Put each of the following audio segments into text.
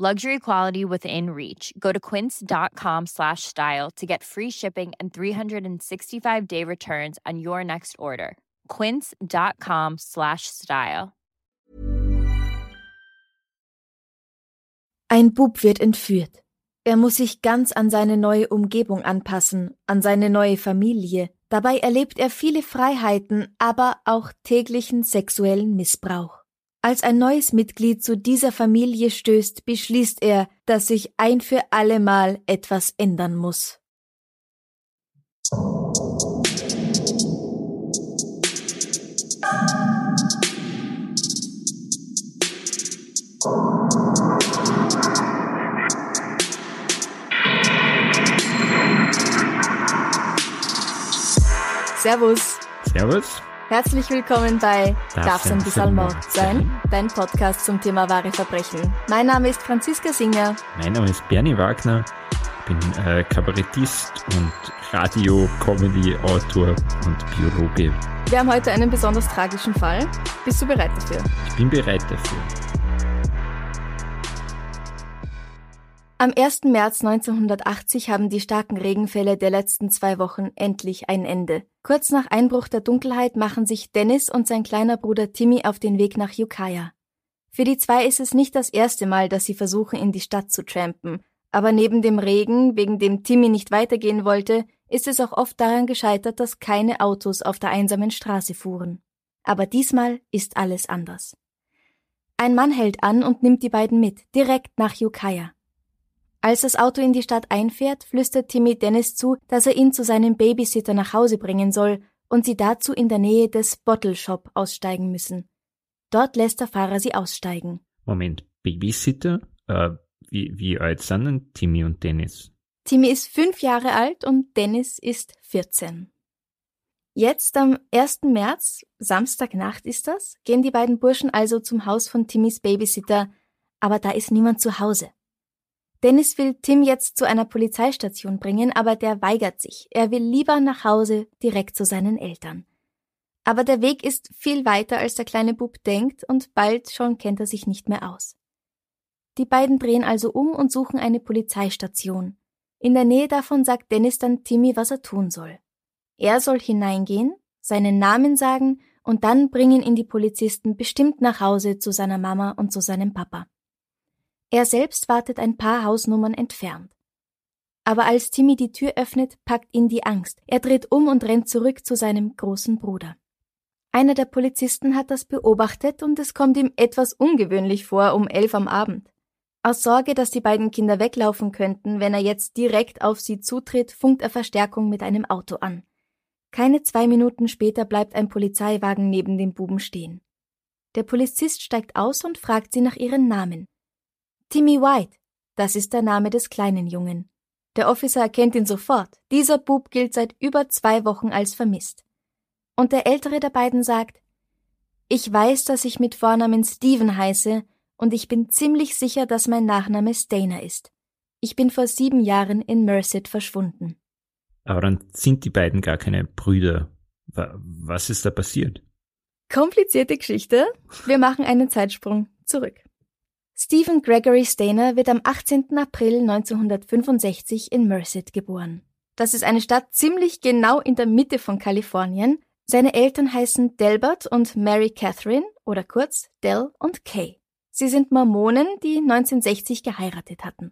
Luxury quality within reach. Go to quince.com slash style to get free shipping and 365 day returns on your next order. Quince.com slash style. Ein Bub wird entführt. Er muss sich ganz an seine neue Umgebung anpassen, an seine neue Familie. Dabei erlebt er viele Freiheiten, aber auch täglichen sexuellen Missbrauch. Als ein neues Mitglied zu dieser Familie stößt, beschließt er, dass sich ein für allemal etwas ändern muss. Servus. Servus. Herzlich willkommen bei Darf's Darf's ein bisschen Mord sein? Dein Podcast zum Thema wahre Verbrechen. Mein Name ist Franziska Singer. Mein Name ist Bernie Wagner. Ich bin äh, Kabarettist und Radio, Comedy, Autor und Biologe. Wir haben heute einen besonders tragischen Fall. Bist du bereit dafür? Ich bin bereit dafür. Am 1. März 1980 haben die starken Regenfälle der letzten zwei Wochen endlich ein Ende. Kurz nach Einbruch der Dunkelheit machen sich Dennis und sein kleiner Bruder Timmy auf den Weg nach Ukiah. Für die zwei ist es nicht das erste Mal, dass sie versuchen, in die Stadt zu trampen. Aber neben dem Regen, wegen dem Timmy nicht weitergehen wollte, ist es auch oft daran gescheitert, dass keine Autos auf der einsamen Straße fuhren. Aber diesmal ist alles anders. Ein Mann hält an und nimmt die beiden mit, direkt nach Ukiah. Als das Auto in die Stadt einfährt, flüstert Timmy Dennis zu, dass er ihn zu seinem Babysitter nach Hause bringen soll und sie dazu in der Nähe des Bottle Shop aussteigen müssen. Dort lässt der Fahrer sie aussteigen. Moment, Babysitter? Äh, wie, wie alt sind denn Timmy und Dennis? Timmy ist fünf Jahre alt und Dennis ist 14. Jetzt am 1. März, Samstagnacht ist das, gehen die beiden Burschen also zum Haus von Timmys Babysitter, aber da ist niemand zu Hause. Dennis will Tim jetzt zu einer Polizeistation bringen, aber der weigert sich. Er will lieber nach Hause direkt zu seinen Eltern. Aber der Weg ist viel weiter, als der kleine Bub denkt, und bald schon kennt er sich nicht mehr aus. Die beiden drehen also um und suchen eine Polizeistation. In der Nähe davon sagt Dennis dann Timmy, was er tun soll. Er soll hineingehen, seinen Namen sagen und dann bringen ihn die Polizisten bestimmt nach Hause zu seiner Mama und zu seinem Papa. Er selbst wartet ein paar Hausnummern entfernt. Aber als Timmy die Tür öffnet, packt ihn die Angst. Er dreht um und rennt zurück zu seinem großen Bruder. Einer der Polizisten hat das beobachtet und es kommt ihm etwas ungewöhnlich vor um elf am Abend. Aus Sorge, dass die beiden Kinder weglaufen könnten, wenn er jetzt direkt auf sie zutritt, funkt er Verstärkung mit einem Auto an. Keine zwei Minuten später bleibt ein Polizeiwagen neben dem Buben stehen. Der Polizist steigt aus und fragt sie nach ihren Namen. Timmy White, das ist der Name des kleinen Jungen. Der Officer erkennt ihn sofort. Dieser Bub gilt seit über zwei Wochen als vermisst. Und der ältere der beiden sagt, ich weiß, dass ich mit Vornamen Steven heiße, und ich bin ziemlich sicher, dass mein Nachname Stainer ist. Ich bin vor sieben Jahren in Merced verschwunden. Aber dann sind die beiden gar keine Brüder. Was ist da passiert? Komplizierte Geschichte. Wir machen einen Zeitsprung zurück. Stephen Gregory Stainer wird am 18. April 1965 in Merced geboren. Das ist eine Stadt ziemlich genau in der Mitte von Kalifornien. Seine Eltern heißen Delbert und Mary Catherine oder kurz Del und Kay. Sie sind Mormonen, die 1960 geheiratet hatten.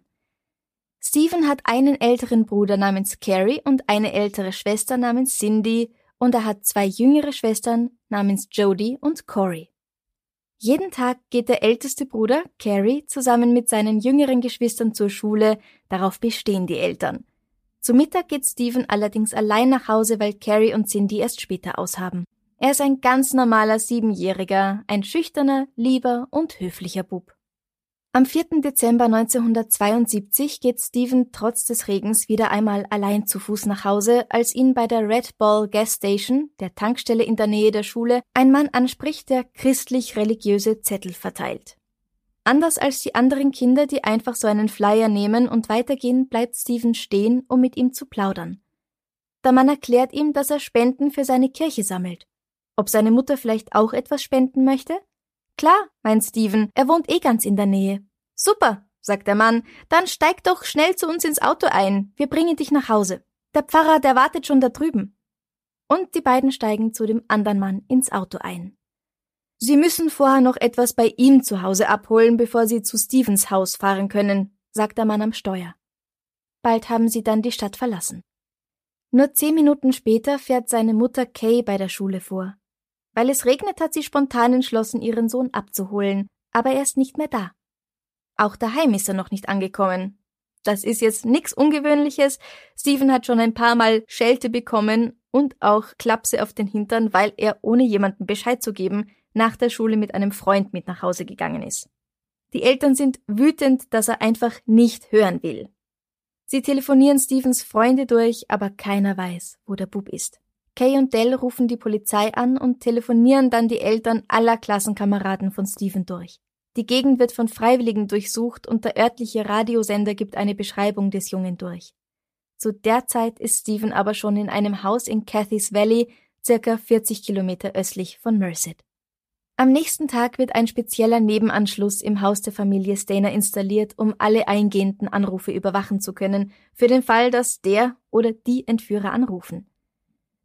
Stephen hat einen älteren Bruder namens Carrie und eine ältere Schwester namens Cindy und er hat zwei jüngere Schwestern namens Jody und Corey. Jeden Tag geht der älteste Bruder, Carrie, zusammen mit seinen jüngeren Geschwistern zur Schule, darauf bestehen die Eltern. Zu Mittag geht Stephen allerdings allein nach Hause, weil Carrie und Cindy erst später aushaben. Er ist ein ganz normaler Siebenjähriger, ein schüchterner, lieber und höflicher Bub. Am 4. Dezember 1972 geht Stephen trotz des Regens wieder einmal allein zu Fuß nach Hause, als ihn bei der Red Ball Gas Station, der Tankstelle in der Nähe der Schule, ein Mann anspricht, der christlich-religiöse Zettel verteilt. Anders als die anderen Kinder, die einfach so einen Flyer nehmen und weitergehen, bleibt Stephen stehen, um mit ihm zu plaudern. Der Mann erklärt ihm, dass er Spenden für seine Kirche sammelt. Ob seine Mutter vielleicht auch etwas spenden möchte? Klar, meint Steven, er wohnt eh ganz in der Nähe. Super, sagt der Mann, dann steig doch schnell zu uns ins Auto ein, wir bringen dich nach Hause. Der Pfarrer, der wartet schon da drüben. Und die beiden steigen zu dem anderen Mann ins Auto ein. Sie müssen vorher noch etwas bei ihm zu Hause abholen, bevor sie zu Stevens Haus fahren können, sagt der Mann am Steuer. Bald haben sie dann die Stadt verlassen. Nur zehn Minuten später fährt seine Mutter Kay bei der Schule vor. Weil es regnet, hat sie spontan entschlossen, ihren Sohn abzuholen, aber er ist nicht mehr da. Auch daheim ist er noch nicht angekommen. Das ist jetzt nichts Ungewöhnliches. Steven hat schon ein paar Mal Schelte bekommen und auch Klapse auf den Hintern, weil er, ohne jemandem Bescheid zu geben, nach der Schule mit einem Freund mit nach Hause gegangen ist. Die Eltern sind wütend, dass er einfach nicht hören will. Sie telefonieren Stevens Freunde durch, aber keiner weiß, wo der Bub ist. Kay und Dell rufen die Polizei an und telefonieren dann die Eltern aller Klassenkameraden von Stephen durch. Die Gegend wird von Freiwilligen durchsucht und der örtliche Radiosender gibt eine Beschreibung des Jungen durch. Zu der Zeit ist Stephen aber schon in einem Haus in Cathy's Valley, circa 40 Kilometer östlich von Merced. Am nächsten Tag wird ein spezieller Nebenanschluss im Haus der Familie Stainer installiert, um alle eingehenden Anrufe überwachen zu können, für den Fall, dass der oder die Entführer anrufen.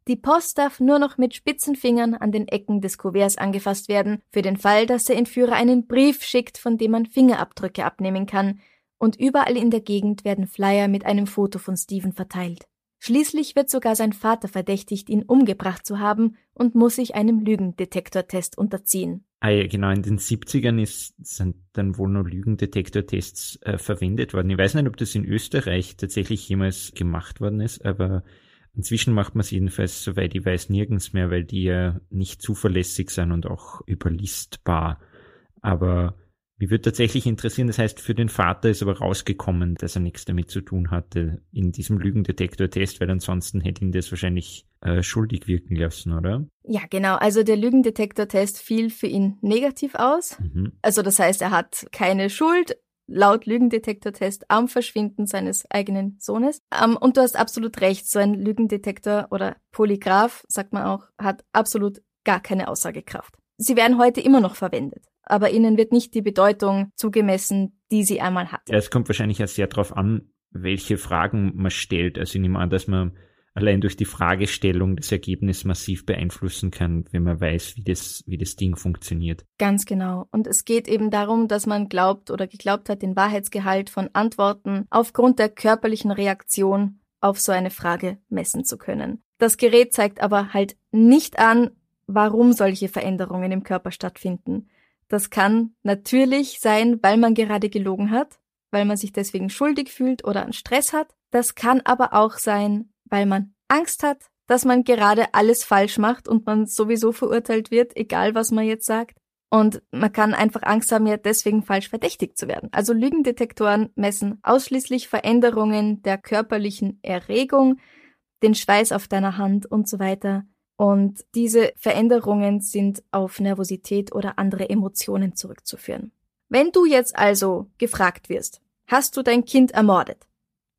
Die Post darf nur noch mit spitzen Fingern an den Ecken des Kuverts angefasst werden, für den Fall, dass der Entführer einen Brief schickt, von dem man Fingerabdrücke abnehmen kann, und überall in der Gegend werden Flyer mit einem Foto von Steven verteilt. Schließlich wird sogar sein Vater verdächtigt, ihn umgebracht zu haben und muss sich einem Lügendetektortest unterziehen. Ah ja, genau, in den 70ern ist, sind dann wohl noch Lügendetektortests äh, verwendet worden. Ich weiß nicht, ob das in Österreich tatsächlich jemals gemacht worden ist, aber Inzwischen macht man es jedenfalls, soweit ich weiß, nirgends mehr, weil die ja nicht zuverlässig sind und auch überlistbar. Aber mich würde tatsächlich interessieren, das heißt, für den Vater ist aber rausgekommen, dass er nichts damit zu tun hatte in diesem Lügendetektor-Test, weil ansonsten hätte ihn das wahrscheinlich äh, schuldig wirken lassen, oder? Ja, genau. Also der Lügendetektor-Test fiel für ihn negativ aus. Mhm. Also das heißt, er hat keine Schuld, laut Lügendetektortest am Verschwinden seines eigenen Sohnes. Ähm, und du hast absolut recht, so ein Lügendetektor oder Polygraph, sagt man auch, hat absolut gar keine Aussagekraft. Sie werden heute immer noch verwendet, aber ihnen wird nicht die Bedeutung zugemessen, die sie einmal hat. Ja, es kommt wahrscheinlich ja sehr darauf an, welche Fragen man stellt. Also ich nehme an, dass man allein durch die Fragestellung das Ergebnis massiv beeinflussen kann, wenn man weiß, wie das, wie das Ding funktioniert. Ganz genau. Und es geht eben darum, dass man glaubt oder geglaubt hat, den Wahrheitsgehalt von Antworten aufgrund der körperlichen Reaktion auf so eine Frage messen zu können. Das Gerät zeigt aber halt nicht an, warum solche Veränderungen im Körper stattfinden. Das kann natürlich sein, weil man gerade gelogen hat, weil man sich deswegen schuldig fühlt oder an Stress hat. Das kann aber auch sein, weil man Angst hat, dass man gerade alles falsch macht und man sowieso verurteilt wird, egal was man jetzt sagt. Und man kann einfach Angst haben, ja deswegen falsch verdächtigt zu werden. Also Lügendetektoren messen ausschließlich Veränderungen der körperlichen Erregung, den Schweiß auf deiner Hand und so weiter. Und diese Veränderungen sind auf Nervosität oder andere Emotionen zurückzuführen. Wenn du jetzt also gefragt wirst, hast du dein Kind ermordet?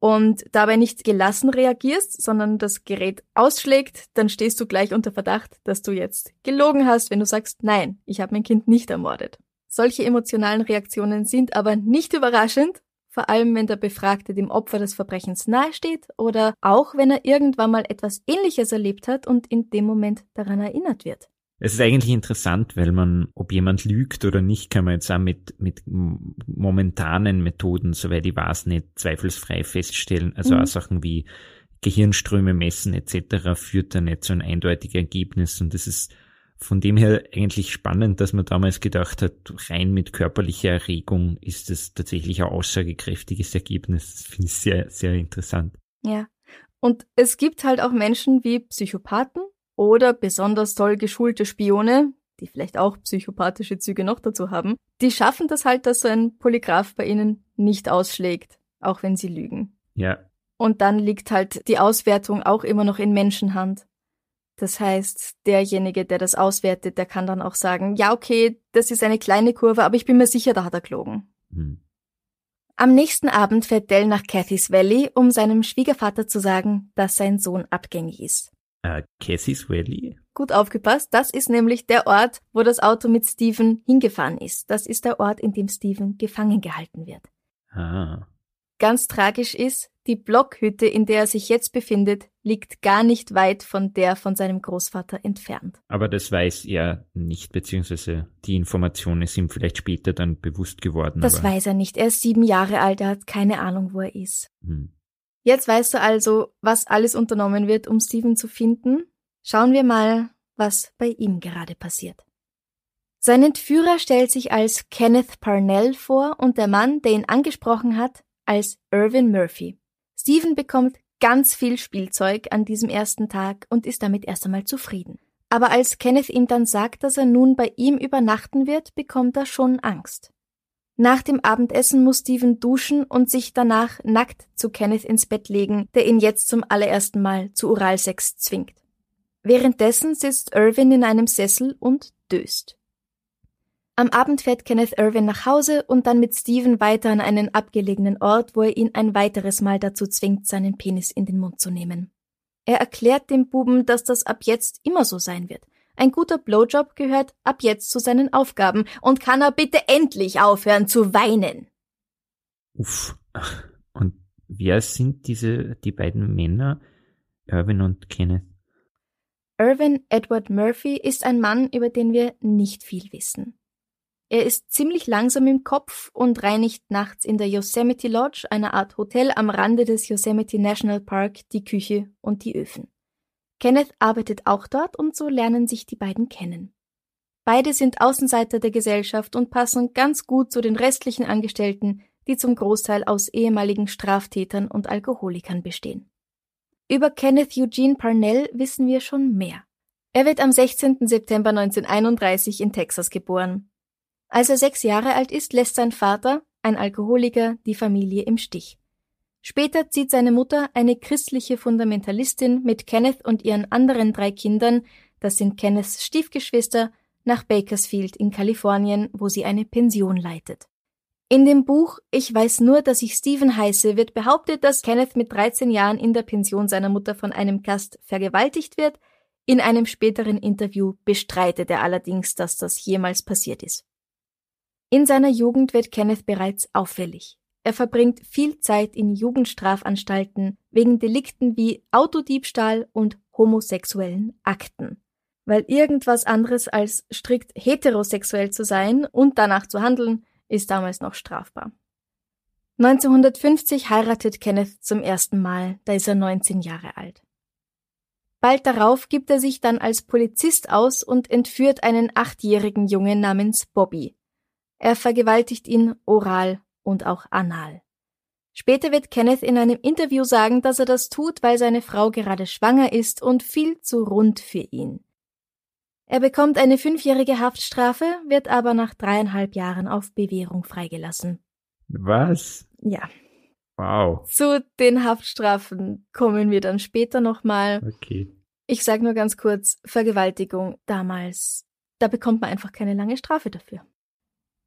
Und dabei nicht gelassen reagierst, sondern das Gerät ausschlägt, dann stehst du gleich unter Verdacht, dass du jetzt gelogen hast, wenn du sagst, nein, ich habe mein Kind nicht ermordet. Solche emotionalen Reaktionen sind aber nicht überraschend, vor allem wenn der Befragte dem Opfer des Verbrechens nahesteht oder auch wenn er irgendwann mal etwas Ähnliches erlebt hat und in dem Moment daran erinnert wird. Es ist eigentlich interessant, weil man, ob jemand lügt oder nicht, kann man jetzt auch mit, mit momentanen Methoden, soweit ich weiß, nicht zweifelsfrei feststellen. Also mhm. auch Sachen wie Gehirnströme messen etc. führt da nicht zu einem eindeutigen Ergebnis. Und das ist von dem her eigentlich spannend, dass man damals gedacht hat, rein mit körperlicher Erregung ist das tatsächlich ein aussagekräftiges Ergebnis. Das finde ich sehr, sehr interessant. Ja. Und es gibt halt auch Menschen wie Psychopathen, oder besonders toll geschulte Spione, die vielleicht auch psychopathische Züge noch dazu haben, die schaffen das halt, dass so ein Polygraph bei ihnen nicht ausschlägt, auch wenn sie lügen. Ja. Und dann liegt halt die Auswertung auch immer noch in Menschenhand. Das heißt, derjenige, der das auswertet, der kann dann auch sagen, ja, okay, das ist eine kleine Kurve, aber ich bin mir sicher, da hat er gelogen. Hm. Am nächsten Abend fährt Dell nach Cathy's Valley, um seinem Schwiegervater zu sagen, dass sein Sohn abgängig ist. Uh, Cathy's Valley? Gut aufgepasst, das ist nämlich der Ort, wo das Auto mit Steven hingefahren ist. Das ist der Ort, in dem Steven gefangen gehalten wird. Ah. Ganz tragisch ist, die Blockhütte, in der er sich jetzt befindet, liegt gar nicht weit von der von seinem Großvater entfernt. Aber das weiß er nicht, beziehungsweise die Information ist ihm vielleicht später dann bewusst geworden. Das weiß er nicht. Er ist sieben Jahre alt, er hat keine Ahnung, wo er ist. Hm. Jetzt weißt du also, was alles unternommen wird, um Steven zu finden. Schauen wir mal, was bei ihm gerade passiert. Sein Entführer stellt sich als Kenneth Parnell vor und der Mann, der ihn angesprochen hat, als Irvin Murphy. Steven bekommt ganz viel Spielzeug an diesem ersten Tag und ist damit erst einmal zufrieden. Aber als Kenneth ihm dann sagt, dass er nun bei ihm übernachten wird, bekommt er schon Angst. Nach dem Abendessen muss Steven duschen und sich danach nackt zu Kenneth ins Bett legen, der ihn jetzt zum allerersten Mal zu Oralsex zwingt. Währenddessen sitzt Irvin in einem Sessel und döst. Am Abend fährt Kenneth Irwin nach Hause und dann mit Steven weiter an einen abgelegenen Ort, wo er ihn ein weiteres Mal dazu zwingt, seinen Penis in den Mund zu nehmen. Er erklärt dem Buben, dass das ab jetzt immer so sein wird. Ein guter Blowjob gehört ab jetzt zu seinen Aufgaben und kann er bitte endlich aufhören zu weinen. Uff. Und wer sind diese, die beiden Männer, Irwin und Kenneth? Irwin Edward Murphy ist ein Mann, über den wir nicht viel wissen. Er ist ziemlich langsam im Kopf und reinigt nachts in der Yosemite Lodge, einer Art Hotel am Rande des Yosemite National Park, die Küche und die Öfen. Kenneth arbeitet auch dort und so lernen sich die beiden kennen. Beide sind Außenseiter der Gesellschaft und passen ganz gut zu den restlichen Angestellten, die zum Großteil aus ehemaligen Straftätern und Alkoholikern bestehen. Über Kenneth Eugene Parnell wissen wir schon mehr. Er wird am 16. September 1931 in Texas geboren. Als er sechs Jahre alt ist, lässt sein Vater, ein Alkoholiker, die Familie im Stich. Später zieht seine Mutter, eine christliche Fundamentalistin, mit Kenneth und ihren anderen drei Kindern, das sind Kenneths Stiefgeschwister, nach Bakersfield in Kalifornien, wo sie eine Pension leitet. In dem Buch Ich weiß nur, dass ich Stephen heiße, wird behauptet, dass Kenneth mit 13 Jahren in der Pension seiner Mutter von einem Gast vergewaltigt wird. In einem späteren Interview bestreitet er allerdings, dass das jemals passiert ist. In seiner Jugend wird Kenneth bereits auffällig. Er verbringt viel Zeit in Jugendstrafanstalten wegen Delikten wie Autodiebstahl und homosexuellen Akten. Weil irgendwas anderes als strikt heterosexuell zu sein und danach zu handeln, ist damals noch strafbar. 1950 heiratet Kenneth zum ersten Mal, da ist er 19 Jahre alt. Bald darauf gibt er sich dann als Polizist aus und entführt einen achtjährigen Jungen namens Bobby, er vergewaltigt ihn oral und auch anal. Später wird Kenneth in einem Interview sagen, dass er das tut, weil seine Frau gerade schwanger ist und viel zu rund für ihn. Er bekommt eine fünfjährige Haftstrafe, wird aber nach dreieinhalb Jahren auf Bewährung freigelassen. Was? Ja. Wow. Zu den Haftstrafen kommen wir dann später nochmal. Okay. Ich sage nur ganz kurz, Vergewaltigung damals, da bekommt man einfach keine lange Strafe dafür.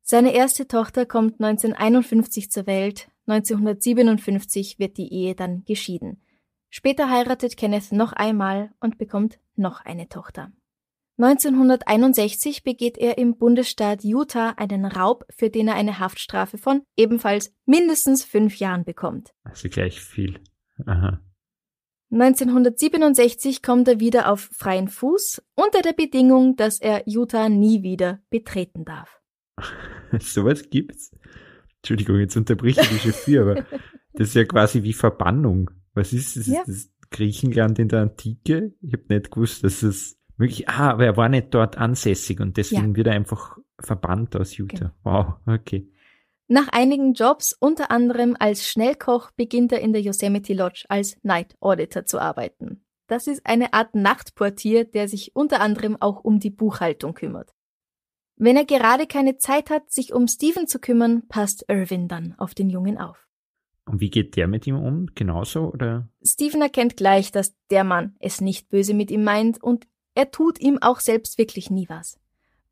Seine erste Tochter kommt 1951 zur Welt, 1957 wird die Ehe dann geschieden. Später heiratet Kenneth noch einmal und bekommt noch eine Tochter. 1961 begeht er im Bundesstaat Utah einen Raub, für den er eine Haftstrafe von ebenfalls mindestens fünf Jahren bekommt. Also gleich viel. Aha. 1967 kommt er wieder auf freien Fuß unter der Bedingung, dass er Utah nie wieder betreten darf. Sowas gibt's. Entschuldigung, jetzt unterbricht ich die Chauffeur, aber das ist ja quasi wie Verbannung. Was ist das? Ja. Ist das Griechenland in der Antike? Ich habe nicht gewusst, dass es wirklich, ah, aber er war nicht dort ansässig und deswegen ja. wird er einfach verbannt aus Utah. Genau. Wow, okay. Nach einigen Jobs, unter anderem als Schnellkoch, beginnt er in der Yosemite Lodge als Night Auditor zu arbeiten. Das ist eine Art Nachtportier, der sich unter anderem auch um die Buchhaltung kümmert. Wenn er gerade keine Zeit hat, sich um Steven zu kümmern, passt Irwin dann auf den Jungen auf. Und wie geht der mit ihm um? Genauso oder? Steven erkennt gleich, dass der Mann es nicht böse mit ihm meint und er tut ihm auch selbst wirklich nie was.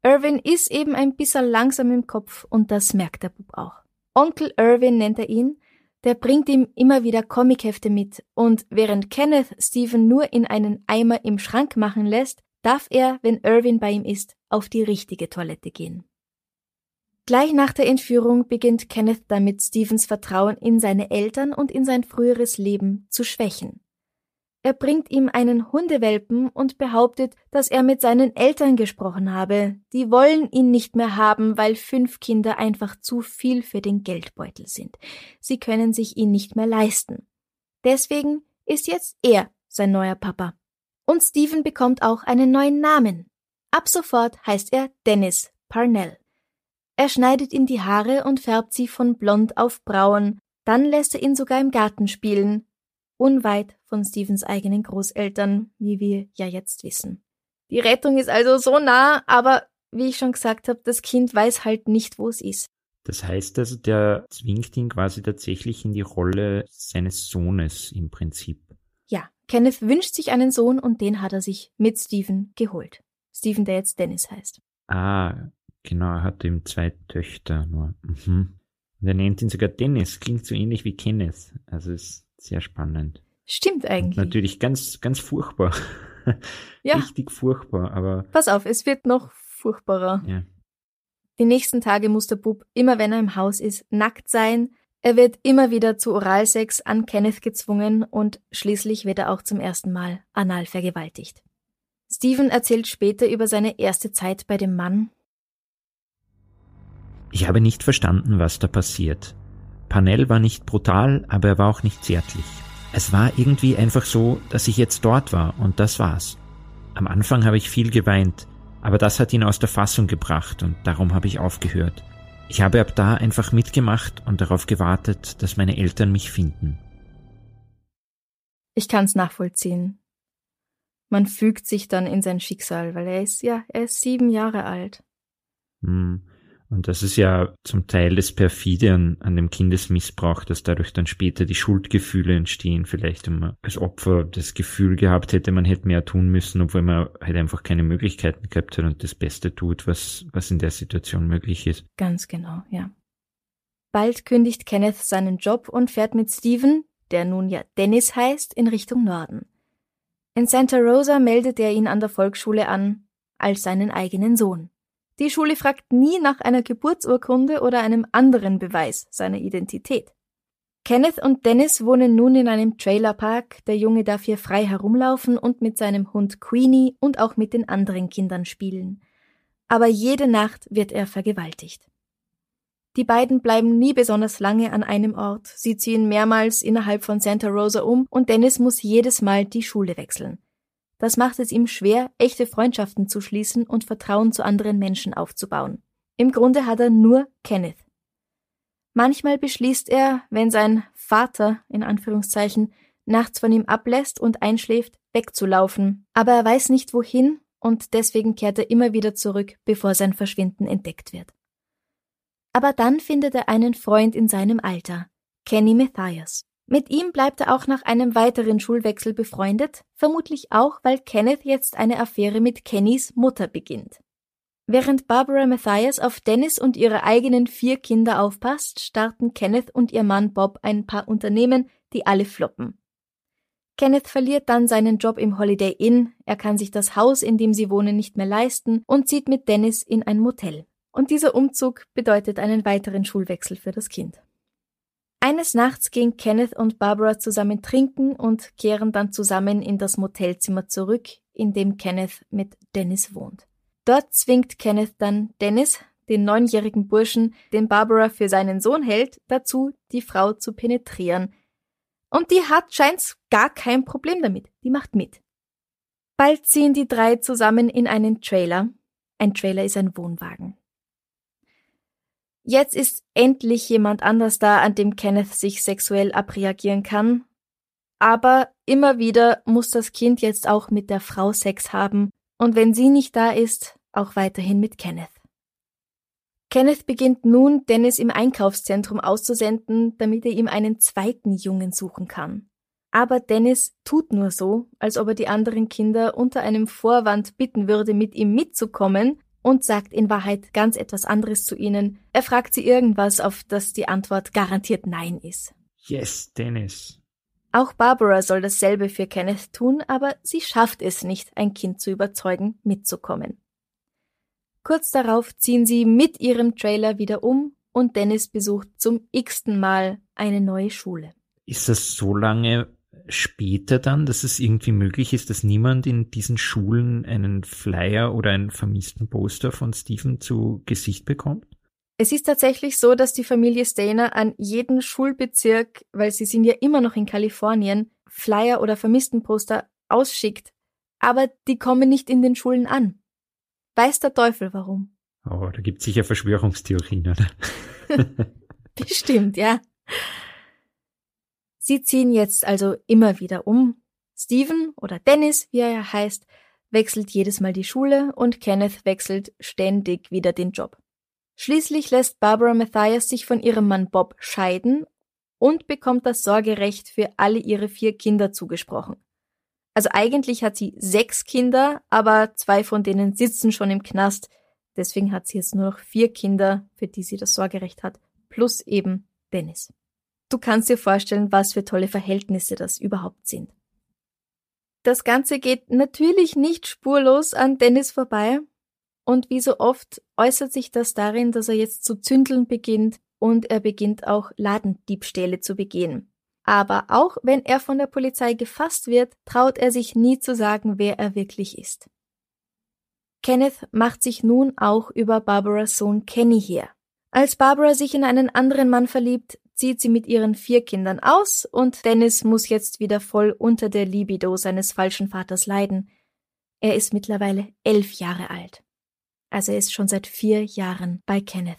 Irwin ist eben ein bisschen langsam im Kopf und das merkt der Bub auch. Onkel Irwin nennt er ihn, der bringt ihm immer wieder Comichefte mit und während Kenneth Steven nur in einen Eimer im Schrank machen lässt, darf er, wenn Irwin bei ihm ist, auf die richtige Toilette gehen. Gleich nach der Entführung beginnt Kenneth damit, Stevens Vertrauen in seine Eltern und in sein früheres Leben zu schwächen. Er bringt ihm einen Hundewelpen und behauptet, dass er mit seinen Eltern gesprochen habe. Die wollen ihn nicht mehr haben, weil fünf Kinder einfach zu viel für den Geldbeutel sind. Sie können sich ihn nicht mehr leisten. Deswegen ist jetzt er sein neuer Papa. Und Steven bekommt auch einen neuen Namen. Ab sofort heißt er Dennis Parnell. Er schneidet ihm die Haare und färbt sie von blond auf braun. Dann lässt er ihn sogar im Garten spielen, unweit von Stevens eigenen Großeltern, wie wir ja jetzt wissen. Die Rettung ist also so nah, aber wie ich schon gesagt habe, das Kind weiß halt nicht, wo es ist. Das heißt also, der zwingt ihn quasi tatsächlich in die Rolle seines Sohnes im Prinzip. Kenneth wünscht sich einen Sohn und den hat er sich mit Steven geholt. Steven, der jetzt Dennis heißt. Ah, genau, er hat eben zwei Töchter nur. Mhm. Und er nennt ihn sogar Dennis, klingt so ähnlich wie Kenneth. Also ist sehr spannend. Stimmt eigentlich. Und natürlich ganz, ganz furchtbar. Ja. Richtig furchtbar, aber. Pass auf, es wird noch furchtbarer. Ja. Die nächsten Tage muss der Bub, immer wenn er im Haus ist, nackt sein. Er wird immer wieder zu Oralsex an Kenneth gezwungen und schließlich wird er auch zum ersten Mal anal vergewaltigt. Steven erzählt später über seine erste Zeit bei dem Mann. Ich habe nicht verstanden, was da passiert. Panel war nicht brutal, aber er war auch nicht zärtlich. Es war irgendwie einfach so, dass ich jetzt dort war und das war's. Am Anfang habe ich viel geweint, aber das hat ihn aus der Fassung gebracht und darum habe ich aufgehört. Ich habe ab da einfach mitgemacht und darauf gewartet, dass meine Eltern mich finden. Ich kann's nachvollziehen. Man fügt sich dann in sein Schicksal, weil er ist ja, er ist sieben Jahre alt. Hm. Und das ist ja zum Teil das Perfide an, an, dem Kindesmissbrauch, dass dadurch dann später die Schuldgefühle entstehen. Vielleicht, wenn man als Opfer das Gefühl gehabt hätte, man hätte mehr tun müssen, obwohl man halt einfach keine Möglichkeiten gehabt hat und das Beste tut, was, was in der Situation möglich ist. Ganz genau, ja. Bald kündigt Kenneth seinen Job und fährt mit Steven, der nun ja Dennis heißt, in Richtung Norden. In Santa Rosa meldet er ihn an der Volksschule an, als seinen eigenen Sohn. Die Schule fragt nie nach einer Geburtsurkunde oder einem anderen Beweis seiner Identität. Kenneth und Dennis wohnen nun in einem Trailerpark, der Junge darf hier frei herumlaufen und mit seinem Hund Queenie und auch mit den anderen Kindern spielen. Aber jede Nacht wird er vergewaltigt. Die beiden bleiben nie besonders lange an einem Ort, sie ziehen mehrmals innerhalb von Santa Rosa um und Dennis muss jedes Mal die Schule wechseln. Das macht es ihm schwer, echte Freundschaften zu schließen und Vertrauen zu anderen Menschen aufzubauen. Im Grunde hat er nur Kenneth. Manchmal beschließt er, wenn sein Vater, in Anführungszeichen, nachts von ihm ablässt und einschläft, wegzulaufen, aber er weiß nicht wohin und deswegen kehrt er immer wieder zurück, bevor sein Verschwinden entdeckt wird. Aber dann findet er einen Freund in seinem Alter, Kenny Matthias. Mit ihm bleibt er auch nach einem weiteren Schulwechsel befreundet, vermutlich auch, weil Kenneth jetzt eine Affäre mit Kennys Mutter beginnt. Während Barbara Matthias auf Dennis und ihre eigenen vier Kinder aufpasst, starten Kenneth und ihr Mann Bob ein paar Unternehmen, die alle floppen. Kenneth verliert dann seinen Job im Holiday Inn, er kann sich das Haus, in dem sie wohnen, nicht mehr leisten und zieht mit Dennis in ein Motel. Und dieser Umzug bedeutet einen weiteren Schulwechsel für das Kind. Eines Nachts gehen Kenneth und Barbara zusammen trinken und kehren dann zusammen in das Motelzimmer zurück, in dem Kenneth mit Dennis wohnt. Dort zwingt Kenneth dann Dennis, den neunjährigen Burschen, den Barbara für seinen Sohn hält, dazu, die Frau zu penetrieren. Und die hat scheint's gar kein Problem damit. Die macht mit. Bald ziehen die drei zusammen in einen Trailer. Ein Trailer ist ein Wohnwagen. Jetzt ist endlich jemand anders da, an dem Kenneth sich sexuell abreagieren kann. Aber immer wieder muss das Kind jetzt auch mit der Frau Sex haben und wenn sie nicht da ist, auch weiterhin mit Kenneth. Kenneth beginnt nun, Dennis im Einkaufszentrum auszusenden, damit er ihm einen zweiten Jungen suchen kann. Aber Dennis tut nur so, als ob er die anderen Kinder unter einem Vorwand bitten würde, mit ihm mitzukommen und sagt in Wahrheit ganz etwas anderes zu ihnen. Er fragt sie irgendwas, auf das die Antwort garantiert Nein ist. Yes, Dennis. Auch Barbara soll dasselbe für Kenneth tun, aber sie schafft es nicht, ein Kind zu überzeugen, mitzukommen. Kurz darauf ziehen sie mit ihrem Trailer wieder um und Dennis besucht zum x-ten Mal eine neue Schule. Ist das so lange später dann, dass es irgendwie möglich ist, dass niemand in diesen Schulen einen Flyer oder einen vermissten Poster von Stephen zu Gesicht bekommt? Es ist tatsächlich so, dass die Familie Stainer an jeden Schulbezirk, weil sie sind ja immer noch in Kalifornien, Flyer oder vermissten Poster ausschickt, aber die kommen nicht in den Schulen an. Weiß der Teufel warum. Oh, da gibt es sicher Verschwörungstheorien, oder? Bestimmt, ja. Sie ziehen jetzt also immer wieder um. Steven oder Dennis, wie er ja heißt, wechselt jedes Mal die Schule und Kenneth wechselt ständig wieder den Job. Schließlich lässt Barbara Matthias sich von ihrem Mann Bob scheiden und bekommt das Sorgerecht für alle ihre vier Kinder zugesprochen. Also eigentlich hat sie sechs Kinder, aber zwei von denen sitzen schon im Knast. Deswegen hat sie jetzt nur noch vier Kinder, für die sie das Sorgerecht hat, plus eben Dennis. Du kannst dir vorstellen, was für tolle Verhältnisse das überhaupt sind. Das Ganze geht natürlich nicht spurlos an Dennis vorbei. Und wie so oft äußert sich das darin, dass er jetzt zu zündeln beginnt und er beginnt auch Ladendiebstähle zu begehen. Aber auch wenn er von der Polizei gefasst wird, traut er sich nie zu sagen, wer er wirklich ist. Kenneth macht sich nun auch über Barbaras Sohn Kenny her. Als Barbara sich in einen anderen Mann verliebt, zieht sie mit ihren vier Kindern aus und Dennis muss jetzt wieder voll unter der Libido seines falschen Vaters leiden. Er ist mittlerweile elf Jahre alt. Also er ist schon seit vier Jahren bei Kenneth.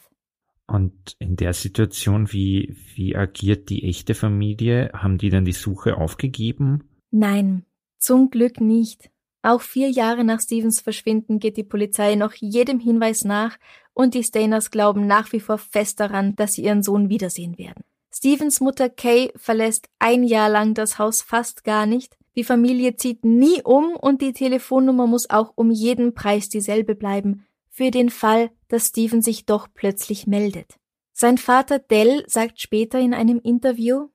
Und in der Situation, wie, wie agiert die echte Familie? Haben die dann die Suche aufgegeben? Nein, zum Glück nicht. Auch vier Jahre nach Stevens Verschwinden geht die Polizei noch jedem Hinweis nach und die Stainers glauben nach wie vor fest daran, dass sie ihren Sohn wiedersehen werden. Stevens Mutter Kay verlässt ein Jahr lang das Haus fast gar nicht. Die Familie zieht nie um und die Telefonnummer muss auch um jeden Preis dieselbe bleiben, für den Fall, dass Steven sich doch plötzlich meldet. Sein Vater Dell sagt später in einem Interview,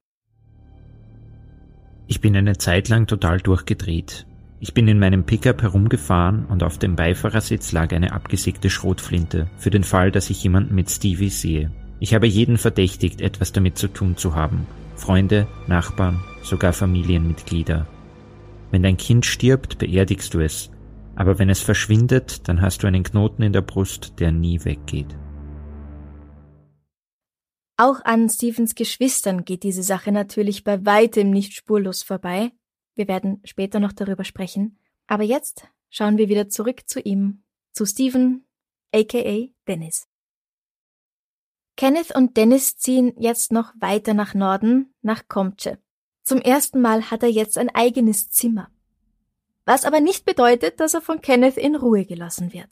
Ich bin eine Zeit lang total durchgedreht. Ich bin in meinem Pickup herumgefahren und auf dem Beifahrersitz lag eine abgesägte Schrotflinte, für den Fall, dass ich jemanden mit Stevie sehe. Ich habe jeden verdächtigt, etwas damit zu tun zu haben. Freunde, Nachbarn, sogar Familienmitglieder. Wenn dein Kind stirbt, beerdigst du es, aber wenn es verschwindet, dann hast du einen Knoten in der Brust, der nie weggeht. Auch an Stephens Geschwistern geht diese Sache natürlich bei weitem nicht spurlos vorbei. Wir werden später noch darüber sprechen. Aber jetzt schauen wir wieder zurück zu ihm, zu Stephen, aka Dennis. Kenneth und Dennis ziehen jetzt noch weiter nach Norden, nach Comche. Zum ersten Mal hat er jetzt ein eigenes Zimmer was aber nicht bedeutet, dass er von Kenneth in Ruhe gelassen wird.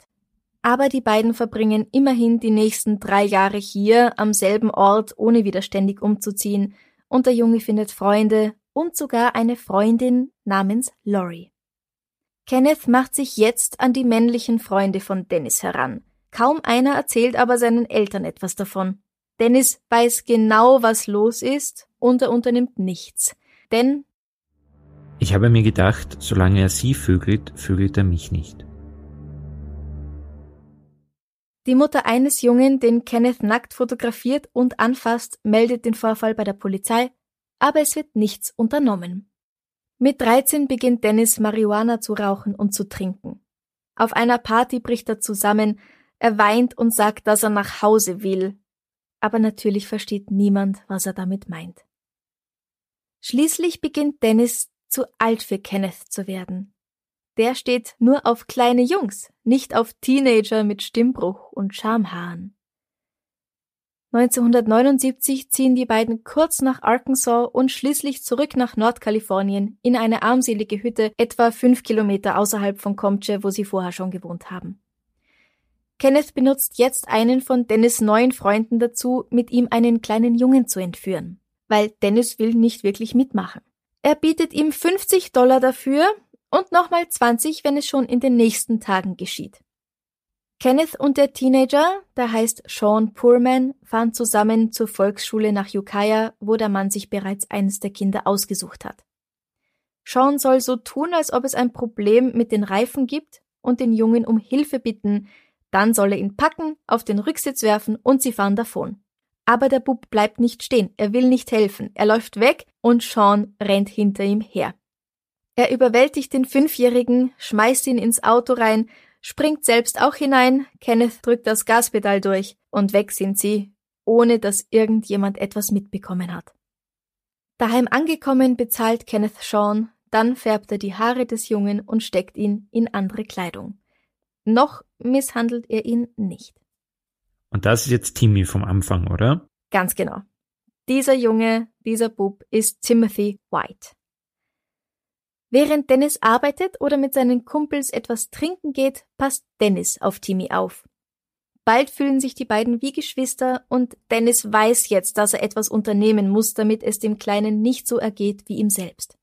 Aber die beiden verbringen immerhin die nächsten drei Jahre hier am selben Ort, ohne wieder ständig umzuziehen, und der Junge findet Freunde und sogar eine Freundin namens Lori. Kenneth macht sich jetzt an die männlichen Freunde von Dennis heran. Kaum einer erzählt aber seinen Eltern etwas davon. Dennis weiß genau, was los ist, und er unternimmt nichts. Denn ich habe mir gedacht, solange er sie vögelt, vögelt er mich nicht. Die Mutter eines Jungen, den Kenneth nackt fotografiert und anfasst, meldet den Vorfall bei der Polizei, aber es wird nichts unternommen. Mit 13 beginnt Dennis Marihuana zu rauchen und zu trinken. Auf einer Party bricht er zusammen, er weint und sagt, dass er nach Hause will. Aber natürlich versteht niemand, was er damit meint. Schließlich beginnt Dennis zu alt für Kenneth zu werden. Der steht nur auf kleine Jungs, nicht auf Teenager mit Stimmbruch und Schamhaaren. 1979 ziehen die beiden kurz nach Arkansas und schließlich zurück nach Nordkalifornien in eine armselige Hütte etwa fünf Kilometer außerhalb von Comche, wo sie vorher schon gewohnt haben. Kenneth benutzt jetzt einen von Dennis neuen Freunden dazu, mit ihm einen kleinen Jungen zu entführen, weil Dennis will nicht wirklich mitmachen. Er bietet ihm 50 Dollar dafür und nochmal 20, wenn es schon in den nächsten Tagen geschieht. Kenneth und der Teenager, der heißt Sean Poorman, fahren zusammen zur Volksschule nach Ukiah, wo der Mann sich bereits eines der Kinder ausgesucht hat. Sean soll so tun, als ob es ein Problem mit den Reifen gibt und den Jungen um Hilfe bitten, dann soll er ihn packen, auf den Rücksitz werfen und sie fahren davon. Aber der Bub bleibt nicht stehen, er will nicht helfen, er läuft weg und Sean rennt hinter ihm her. Er überwältigt den Fünfjährigen, schmeißt ihn ins Auto rein, springt selbst auch hinein, Kenneth drückt das Gaspedal durch und weg sind sie, ohne dass irgendjemand etwas mitbekommen hat. Daheim angekommen bezahlt Kenneth Sean, dann färbt er die Haare des Jungen und steckt ihn in andere Kleidung. Noch misshandelt er ihn nicht. Und das ist jetzt Timmy vom Anfang, oder? Ganz genau. Dieser Junge, dieser Bub ist Timothy White. Während Dennis arbeitet oder mit seinen Kumpels etwas trinken geht, passt Dennis auf Timmy auf. Bald fühlen sich die beiden wie Geschwister und Dennis weiß jetzt, dass er etwas unternehmen muss, damit es dem Kleinen nicht so ergeht wie ihm selbst.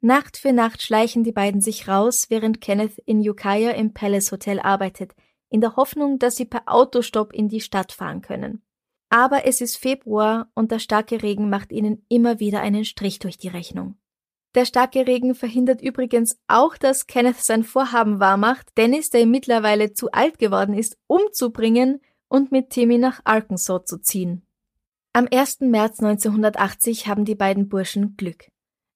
Nacht für Nacht schleichen die beiden sich raus, während Kenneth in Ukiah im Palace Hotel arbeitet, in der Hoffnung, dass sie per Autostopp in die Stadt fahren können. Aber es ist Februar und der starke Regen macht ihnen immer wieder einen Strich durch die Rechnung. Der starke Regen verhindert übrigens auch, dass Kenneth sein Vorhaben wahrmacht, Dennis, der mittlerweile zu alt geworden ist, umzubringen und mit Timmy nach Arkansas zu ziehen. Am 1. März 1980 haben die beiden Burschen Glück.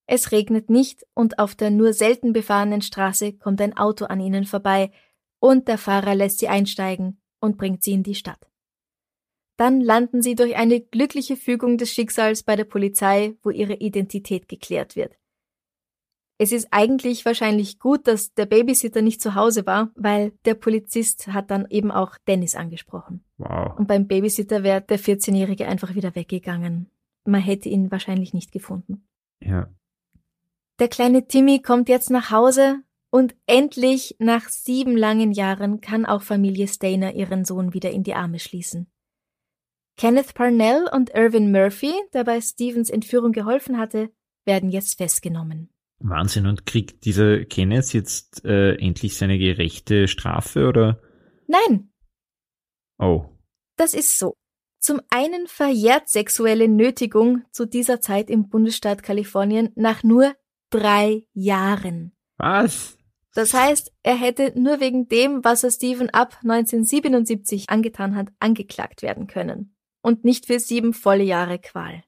Es regnet nicht und auf der nur selten befahrenen Straße kommt ein Auto an ihnen vorbei und der Fahrer lässt sie einsteigen und bringt sie in die Stadt. Dann landen sie durch eine glückliche Fügung des Schicksals bei der Polizei, wo ihre Identität geklärt wird. Es ist eigentlich wahrscheinlich gut, dass der Babysitter nicht zu Hause war, weil der Polizist hat dann eben auch Dennis angesprochen. Wow. Und beim Babysitter wäre der 14-Jährige einfach wieder weggegangen. Man hätte ihn wahrscheinlich nicht gefunden. Ja. Der kleine Timmy kommt jetzt nach Hause und endlich nach sieben langen Jahren kann auch Familie Stainer ihren Sohn wieder in die Arme schließen. Kenneth Parnell und Irvin Murphy, der bei Stevens Entführung geholfen hatte, werden jetzt festgenommen. Wahnsinn. Und kriegt dieser Kenneth jetzt äh, endlich seine gerechte Strafe oder? Nein. Oh. Das ist so. Zum einen verjährt sexuelle Nötigung zu dieser Zeit im Bundesstaat Kalifornien nach nur drei Jahren. Was? Das heißt, er hätte nur wegen dem, was er Stephen ab 1977 angetan hat, angeklagt werden können. Und nicht für sieben volle Jahre Qual.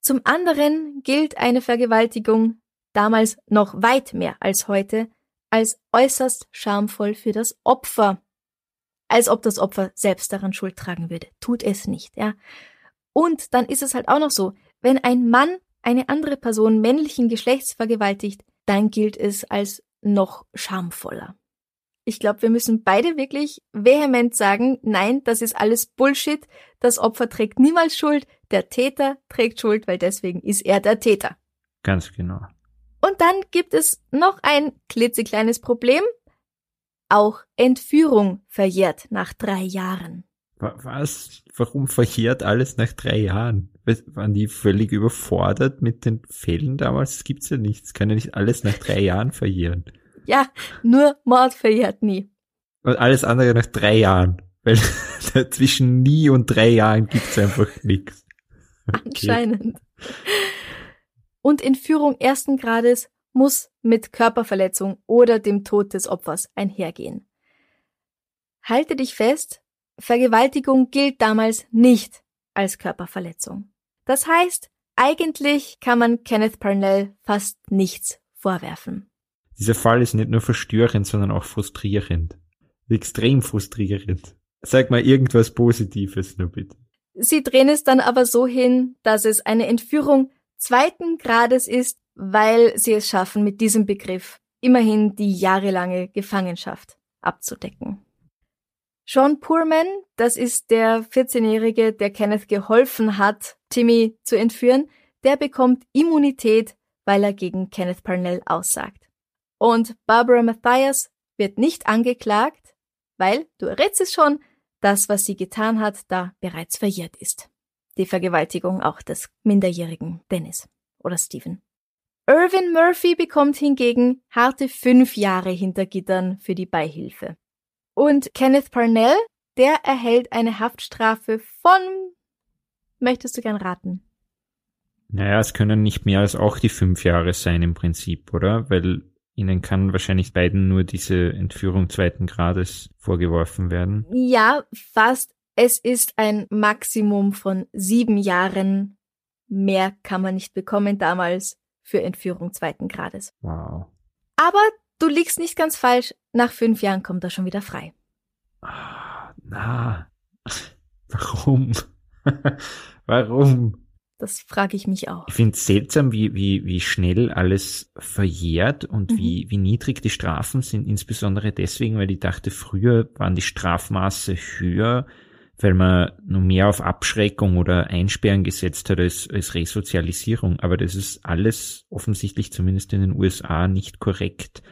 Zum anderen gilt eine Vergewaltigung damals noch weit mehr als heute, als äußerst schamvoll für das Opfer. Als ob das Opfer selbst daran Schuld tragen würde. Tut es nicht, ja. Und dann ist es halt auch noch so, wenn ein Mann eine andere Person männlichen Geschlechts vergewaltigt, dann gilt es als noch schamvoller. Ich glaube, wir müssen beide wirklich vehement sagen, nein, das ist alles Bullshit, das Opfer trägt niemals Schuld, der Täter trägt Schuld, weil deswegen ist er der Täter. Ganz genau. Und dann gibt es noch ein klitzekleines Problem. Auch Entführung verjährt nach drei Jahren. Was? Warum verjährt alles nach drei Jahren? Waren die völlig überfordert mit den Fällen damals? Das gibt's ja nicht. Es kann ja nicht alles nach drei Jahren verjähren. Ja, nur Mord verjährt nie. Und alles andere nach drei Jahren. Weil zwischen nie und drei Jahren gibt's einfach nichts. Okay. Anscheinend und Entführung ersten Grades muss mit Körperverletzung oder dem Tod des Opfers einhergehen. Halte dich fest, Vergewaltigung gilt damals nicht als Körperverletzung. Das heißt, eigentlich kann man Kenneth Parnell fast nichts vorwerfen. Dieser Fall ist nicht nur verstörend, sondern auch frustrierend. Extrem frustrierend. Sag mal irgendwas Positives nur bitte. Sie drehen es dann aber so hin, dass es eine Entführung zweiten Grades ist, weil sie es schaffen, mit diesem Begriff immerhin die jahrelange Gefangenschaft abzudecken. Sean Poorman, das ist der 14-Jährige, der Kenneth geholfen hat, Timmy zu entführen, der bekommt Immunität, weil er gegen Kenneth Parnell aussagt. Und Barbara Matthias wird nicht angeklagt, weil, du errätst es schon, das, was sie getan hat, da bereits verjährt ist. Die Vergewaltigung auch des minderjährigen Dennis oder Stephen. Irvin Murphy bekommt hingegen harte fünf Jahre hinter Gittern für die Beihilfe. Und Kenneth Parnell, der erhält eine Haftstrafe von, möchtest du gern raten? Naja, es können nicht mehr als auch die fünf Jahre sein im Prinzip, oder? Weil ihnen kann wahrscheinlich beiden nur diese Entführung zweiten Grades vorgeworfen werden. Ja, fast. Es ist ein Maximum von sieben Jahren. Mehr kann man nicht bekommen damals für Entführung zweiten Grades. Wow. Aber du liegst nicht ganz falsch. Nach fünf Jahren kommt er schon wieder frei. Ah, na, warum? warum? Das frage ich mich auch. Ich finde es seltsam, wie, wie, wie schnell alles verjährt und mhm. wie, wie niedrig die Strafen sind, insbesondere deswegen, weil ich dachte, früher waren die Strafmaße höher, weil man nur mehr auf Abschreckung oder Einsperren gesetzt hat als, als Resozialisierung. Aber das ist alles offensichtlich zumindest in den USA nicht korrekt,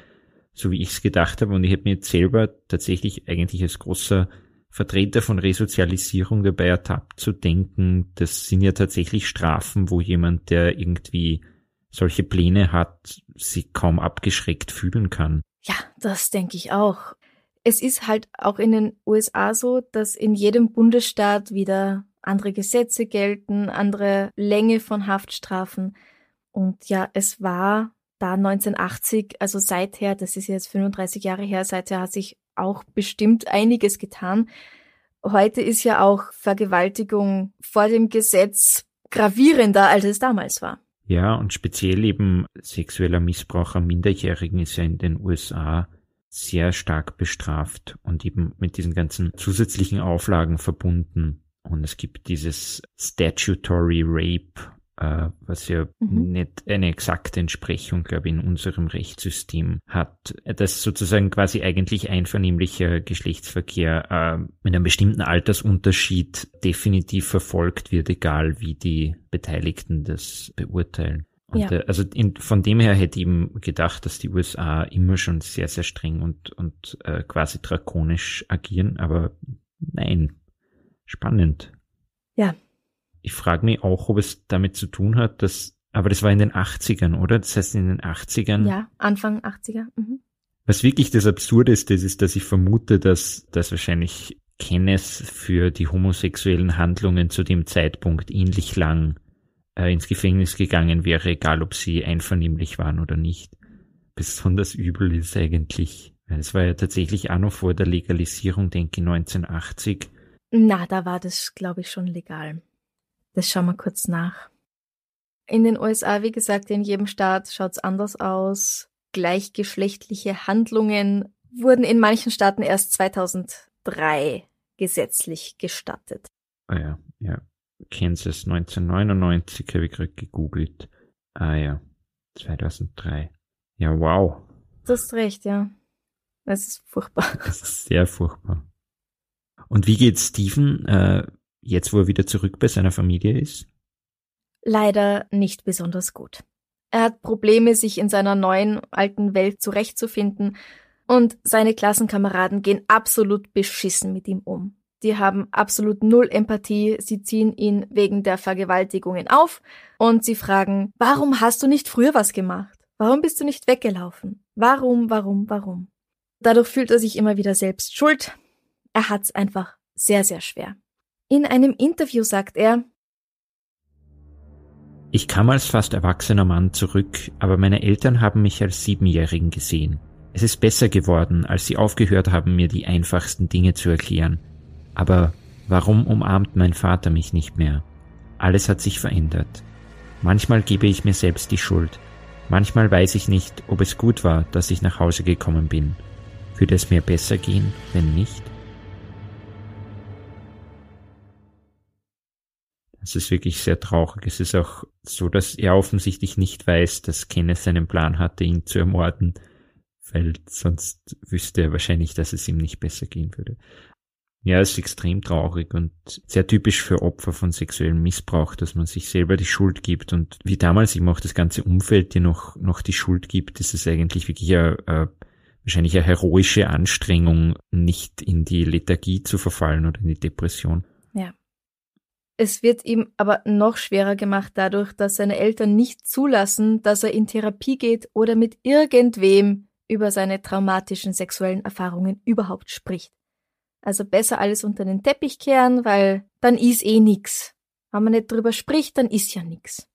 so wie ich es gedacht habe. Und ich habe mir jetzt selber tatsächlich eigentlich als großer Vertreter von Resozialisierung dabei ertappt zu denken, das sind ja tatsächlich Strafen, wo jemand, der irgendwie solche Pläne hat, sich kaum abgeschreckt fühlen kann. Ja, das denke ich auch. Es ist halt auch in den USA so, dass in jedem Bundesstaat wieder andere Gesetze gelten, andere Länge von Haftstrafen. Und ja, es war da 1980, also seither, das ist jetzt 35 Jahre her, seither hat sich auch bestimmt einiges getan. Heute ist ja auch Vergewaltigung vor dem Gesetz gravierender, als es damals war. Ja, und speziell eben sexueller Missbrauch an Minderjährigen ist ja in den USA sehr stark bestraft und eben mit diesen ganzen zusätzlichen Auflagen verbunden. Und es gibt dieses Statutory Rape äh, was ja mhm. nicht eine exakte Entsprechung, glaube ich, in unserem Rechtssystem hat, dass sozusagen quasi eigentlich einvernehmlicher Geschlechtsverkehr äh, mit einem bestimmten Altersunterschied definitiv verfolgt wird, egal wie die Beteiligten das beurteilen. Und, ja. äh, also in, von dem her hätte ich eben gedacht, dass die USA immer schon sehr, sehr streng und, und äh, quasi drakonisch agieren, aber nein. Spannend. Ja, ich frage mich auch, ob es damit zu tun hat, dass, aber das war in den 80ern, oder? Das heißt in den 80ern. Ja, Anfang 80er. Mhm. Was wirklich das Absurdeste ist, ist, dass ich vermute, dass, dass wahrscheinlich Kenneth für die homosexuellen Handlungen zu dem Zeitpunkt ähnlich lang ins Gefängnis gegangen wäre, egal ob sie einvernehmlich waren oder nicht. Besonders übel ist eigentlich, weil es war ja tatsächlich auch noch vor der Legalisierung, denke ich, 1980. Na, da war das, glaube ich, schon legal. Das schauen wir kurz nach. In den USA, wie gesagt, in jedem Staat schaut's anders aus. Gleichgeschlechtliche Handlungen wurden in manchen Staaten erst 2003 gesetzlich gestattet. Ah ja, ja. Kansas 1999 habe ich gerade gegoogelt. Ah ja, 2003. Ja, wow. Du hast recht, ja. Das ist furchtbar. Das ist sehr furchtbar. Und wie geht Steven? Äh, jetzt wo er wieder zurück bei seiner Familie ist? Leider nicht besonders gut. Er hat Probleme, sich in seiner neuen alten Welt zurechtzufinden, und seine Klassenkameraden gehen absolut beschissen mit ihm um. Die haben absolut null Empathie, sie ziehen ihn wegen der Vergewaltigungen auf und sie fragen, warum hast du nicht früher was gemacht? Warum bist du nicht weggelaufen? Warum, warum, warum? Dadurch fühlt er sich immer wieder selbst schuld. Er hat's einfach sehr, sehr schwer. In einem Interview sagt er, ich kam als fast erwachsener Mann zurück, aber meine Eltern haben mich als Siebenjährigen gesehen. Es ist besser geworden, als sie aufgehört haben, mir die einfachsten Dinge zu erklären. Aber warum umarmt mein Vater mich nicht mehr? Alles hat sich verändert. Manchmal gebe ich mir selbst die Schuld. Manchmal weiß ich nicht, ob es gut war, dass ich nach Hause gekommen bin. Würde es mir besser gehen, wenn nicht? Es ist wirklich sehr traurig. Es ist auch so, dass er offensichtlich nicht weiß, dass Kenneth einen Plan hatte, ihn zu ermorden, weil sonst wüsste er wahrscheinlich, dass es ihm nicht besser gehen würde. Ja, es ist extrem traurig und sehr typisch für Opfer von sexuellem Missbrauch, dass man sich selber die Schuld gibt und wie damals eben auch das ganze Umfeld dir noch, noch die Schuld gibt, ist es eigentlich wirklich ein, ein wahrscheinlich eine heroische Anstrengung, nicht in die Lethargie zu verfallen oder in die Depression. Ja. Es wird ihm aber noch schwerer gemacht dadurch, dass seine Eltern nicht zulassen, dass er in Therapie geht oder mit irgendwem über seine traumatischen sexuellen Erfahrungen überhaupt spricht. Also besser alles unter den Teppich kehren, weil dann ist eh nix. Wenn man nicht drüber spricht, dann ist ja nix.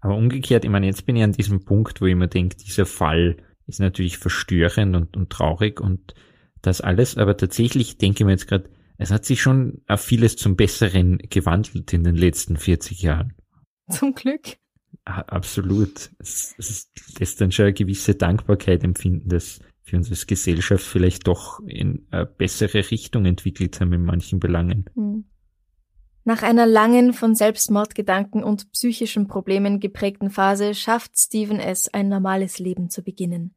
Aber umgekehrt, ich meine, jetzt bin ich an diesem Punkt, wo ich mir denke, dieser Fall ist natürlich verstörend und, und traurig und das alles, aber tatsächlich denke ich mir jetzt gerade, es hat sich schon auf vieles zum Besseren gewandelt in den letzten 40 Jahren. Zum Glück. Absolut. Es, es lässt dann schon eine gewisse Dankbarkeit empfinden, dass wir uns als Gesellschaft vielleicht doch in eine bessere Richtung entwickelt haben in manchen Belangen. Hm. Nach einer langen von Selbstmordgedanken und psychischen Problemen geprägten Phase schafft Stephen es, ein normales Leben zu beginnen.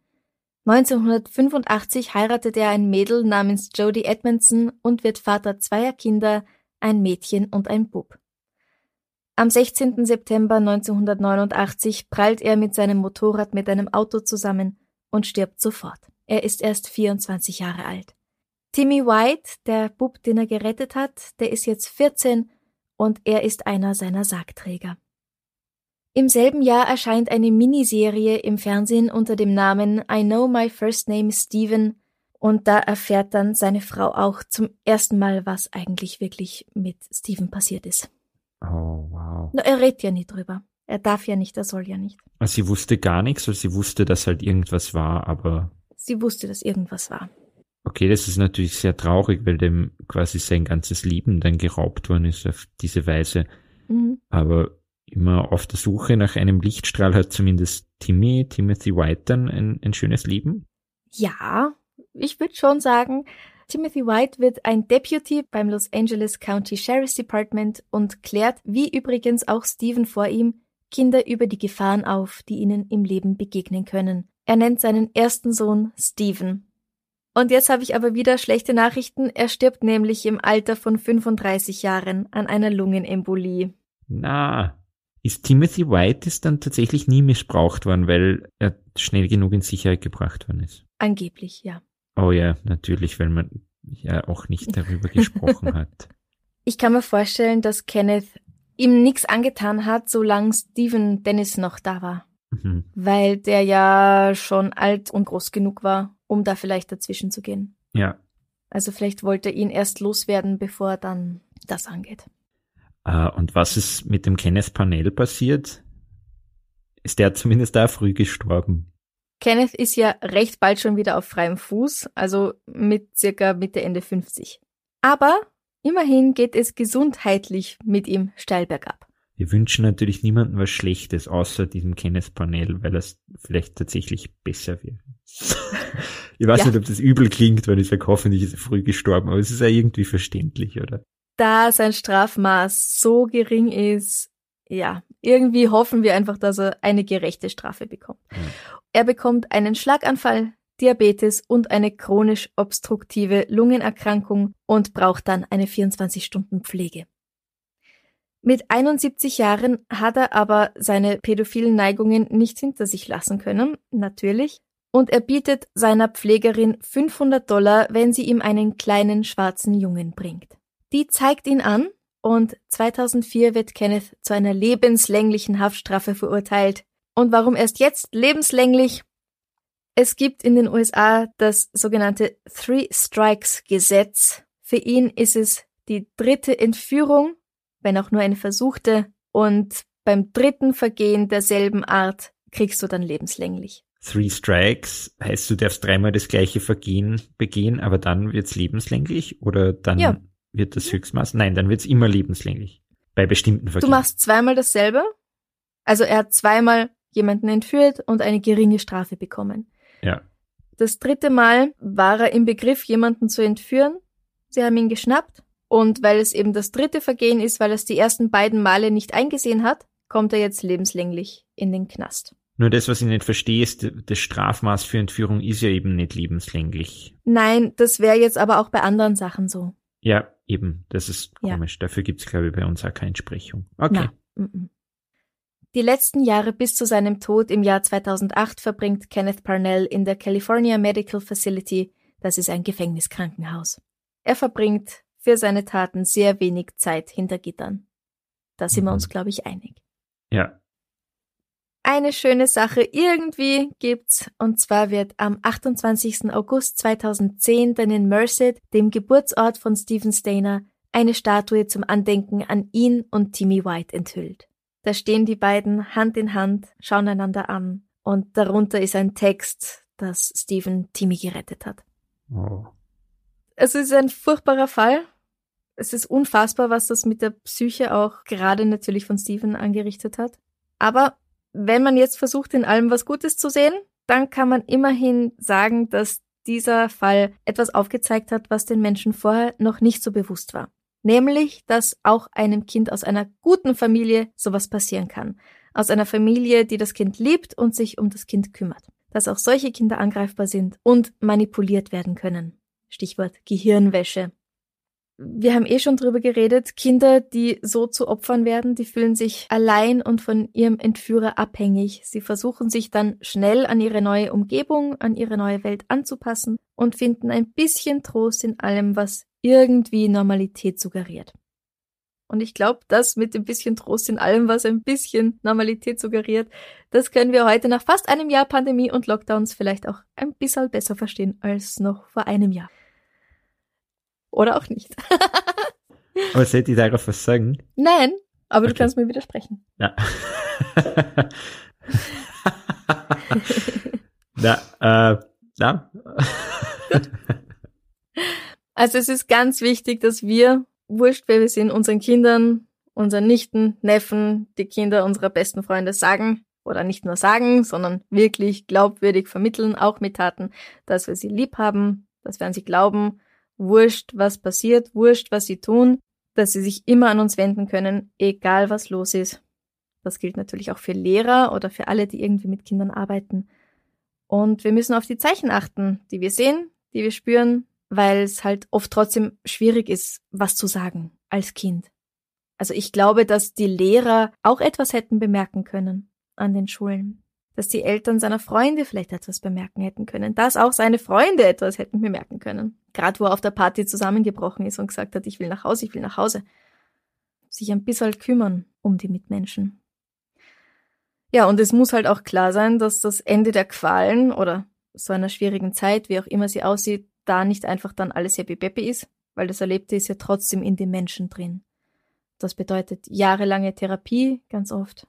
1985 heiratet er ein Mädel namens Jodie Edmondson und wird Vater zweier Kinder, ein Mädchen und ein Bub. Am 16. September 1989 prallt er mit seinem Motorrad mit einem Auto zusammen und stirbt sofort. Er ist erst 24 Jahre alt. Timmy White, der Bub, den er gerettet hat, der ist jetzt 14 und er ist einer seiner Sargträger. Im selben Jahr erscheint eine Miniserie im Fernsehen unter dem Namen I Know My First Name is Steven und da erfährt dann seine Frau auch zum ersten Mal, was eigentlich wirklich mit Steven passiert ist. Oh, wow. No, er redet ja nicht drüber. Er darf ja nicht, er soll ja nicht. Also sie wusste gar nichts, weil sie wusste, dass halt irgendwas war, aber. Sie wusste, dass irgendwas war. Okay, das ist natürlich sehr traurig, weil dem quasi sein ganzes Leben dann geraubt worden ist auf diese Weise. Mhm. Aber immer auf der Suche nach einem Lichtstrahl hat zumindest Timmy, Timothy White dann ein, ein schönes Leben. Ja, ich würde schon sagen, Timothy White wird ein Deputy beim Los Angeles County Sheriff's Department und klärt, wie übrigens auch Stephen vor ihm, Kinder über die Gefahren auf, die ihnen im Leben begegnen können. Er nennt seinen ersten Sohn Stephen. Und jetzt habe ich aber wieder schlechte Nachrichten. Er stirbt nämlich im Alter von 35 Jahren an einer Lungenembolie. Na, ist Timothy White ist dann tatsächlich nie missbraucht worden, weil er schnell genug in Sicherheit gebracht worden ist. Angeblich, ja. Oh ja, natürlich, weil man ja auch nicht darüber gesprochen hat. Ich kann mir vorstellen, dass Kenneth ihm nichts angetan hat, solange Stephen Dennis noch da war. Mhm. Weil der ja schon alt und groß genug war, um da vielleicht dazwischen zu gehen. Ja. Also vielleicht wollte er ihn erst loswerden, bevor er dann das angeht. Uh, und was ist mit dem Kenneth Panel passiert? Ist der zumindest da früh gestorben? Kenneth ist ja recht bald schon wieder auf freiem Fuß, also mit circa Mitte Ende 50. Aber immerhin geht es gesundheitlich mit ihm steil bergab. Wir wünschen natürlich niemandem was Schlechtes, außer diesem Kenneth Panel, weil es vielleicht tatsächlich besser wäre. ich weiß ja. nicht, ob das übel klingt, weil ich sage, hoffentlich ist er früh gestorben, aber es ist ja irgendwie verständlich, oder? Da sein Strafmaß so gering ist, ja, irgendwie hoffen wir einfach, dass er eine gerechte Strafe bekommt. Mhm. Er bekommt einen Schlaganfall, Diabetes und eine chronisch obstruktive Lungenerkrankung und braucht dann eine 24-Stunden-Pflege. Mit 71 Jahren hat er aber seine pädophilen Neigungen nicht hinter sich lassen können, natürlich, und er bietet seiner Pflegerin 500 Dollar, wenn sie ihm einen kleinen schwarzen Jungen bringt. Die zeigt ihn an und 2004 wird Kenneth zu einer lebenslänglichen Haftstrafe verurteilt. Und warum erst jetzt lebenslänglich? Es gibt in den USA das sogenannte Three Strikes Gesetz. Für ihn ist es die dritte Entführung wenn auch nur eine versuchte, und beim dritten Vergehen derselben Art kriegst du dann lebenslänglich. Three Strikes heißt, du darfst dreimal das gleiche Vergehen begehen, aber dann wird's lebenslänglich oder dann ja. wird das Höchstmaß? Nein, dann wird's immer lebenslänglich. Bei bestimmten Vergehen. Du machst zweimal dasselbe. Also er hat zweimal jemanden entführt und eine geringe Strafe bekommen. Ja. Das dritte Mal war er im Begriff, jemanden zu entführen. Sie haben ihn geschnappt und weil es eben das dritte Vergehen ist, weil er es die ersten beiden Male nicht eingesehen hat, kommt er jetzt lebenslänglich in den Knast. Nur das, was ich nicht verstehe, ist, das Strafmaß für Entführung ist ja eben nicht lebenslänglich. Nein, das wäre jetzt aber auch bei anderen Sachen so. Ja, eben. Das ist komisch. Ja. Dafür gibt's glaube ich, bei uns auch keine Entsprechung. Okay. Na. Die letzten Jahre bis zu seinem Tod im Jahr 2008 verbringt Kenneth Parnell in der California Medical Facility, das ist ein Gefängniskrankenhaus. Er verbringt für seine Taten sehr wenig Zeit hinter Gittern. Da sind wir uns, mhm. glaube ich, einig. Ja. Eine schöne Sache irgendwie gibt's, und zwar wird am 28. August 2010 dann in Merced, dem Geburtsort von Stephen Stainer, eine Statue zum Andenken an ihn und Timmy White enthüllt. Da stehen die beiden Hand in Hand, schauen einander an, und darunter ist ein Text, dass Stephen Timmy gerettet hat. Oh. Es ist ein furchtbarer Fall, es ist unfassbar, was das mit der Psyche auch gerade natürlich von Steven angerichtet hat. Aber wenn man jetzt versucht, in allem was Gutes zu sehen, dann kann man immerhin sagen, dass dieser Fall etwas aufgezeigt hat, was den Menschen vorher noch nicht so bewusst war. Nämlich, dass auch einem Kind aus einer guten Familie sowas passieren kann. Aus einer Familie, die das Kind liebt und sich um das Kind kümmert. Dass auch solche Kinder angreifbar sind und manipuliert werden können. Stichwort Gehirnwäsche wir haben eh schon drüber geredet, Kinder, die so zu Opfern werden, die fühlen sich allein und von ihrem Entführer abhängig. Sie versuchen sich dann schnell an ihre neue Umgebung, an ihre neue Welt anzupassen und finden ein bisschen Trost in allem, was irgendwie Normalität suggeriert. Und ich glaube, das mit dem bisschen Trost in allem, was ein bisschen Normalität suggeriert, das können wir heute nach fast einem Jahr Pandemie und Lockdowns vielleicht auch ein bisschen besser verstehen als noch vor einem Jahr. Oder auch nicht. aber sollte ich darauf was sagen? Nein, aber okay. du kannst mir widersprechen. Ja. Na, äh, ja. also es ist ganz wichtig, dass wir, wurscht wer wir sind, unseren Kindern, unseren Nichten, Neffen, die Kinder unserer besten Freunde sagen, oder nicht nur sagen, sondern wirklich glaubwürdig vermitteln, auch mit Taten, dass wir sie lieb haben, dass wir an sie glauben wurscht, was passiert, wurscht, was sie tun, dass sie sich immer an uns wenden können, egal was los ist. Das gilt natürlich auch für Lehrer oder für alle, die irgendwie mit Kindern arbeiten. Und wir müssen auf die Zeichen achten, die wir sehen, die wir spüren, weil es halt oft trotzdem schwierig ist, was zu sagen als Kind. Also ich glaube, dass die Lehrer auch etwas hätten bemerken können an den Schulen dass die Eltern seiner Freunde vielleicht etwas bemerken hätten können, dass auch seine Freunde etwas hätten bemerken können. Gerade wo er auf der Party zusammengebrochen ist und gesagt hat, ich will nach Hause, ich will nach Hause. Sich ein bisschen kümmern um die Mitmenschen. Ja, und es muss halt auch klar sein, dass das Ende der Qualen oder so einer schwierigen Zeit, wie auch immer sie aussieht, da nicht einfach dann alles happy peppy ist, weil das Erlebte ist ja trotzdem in den Menschen drin. Das bedeutet jahrelange Therapie, ganz oft.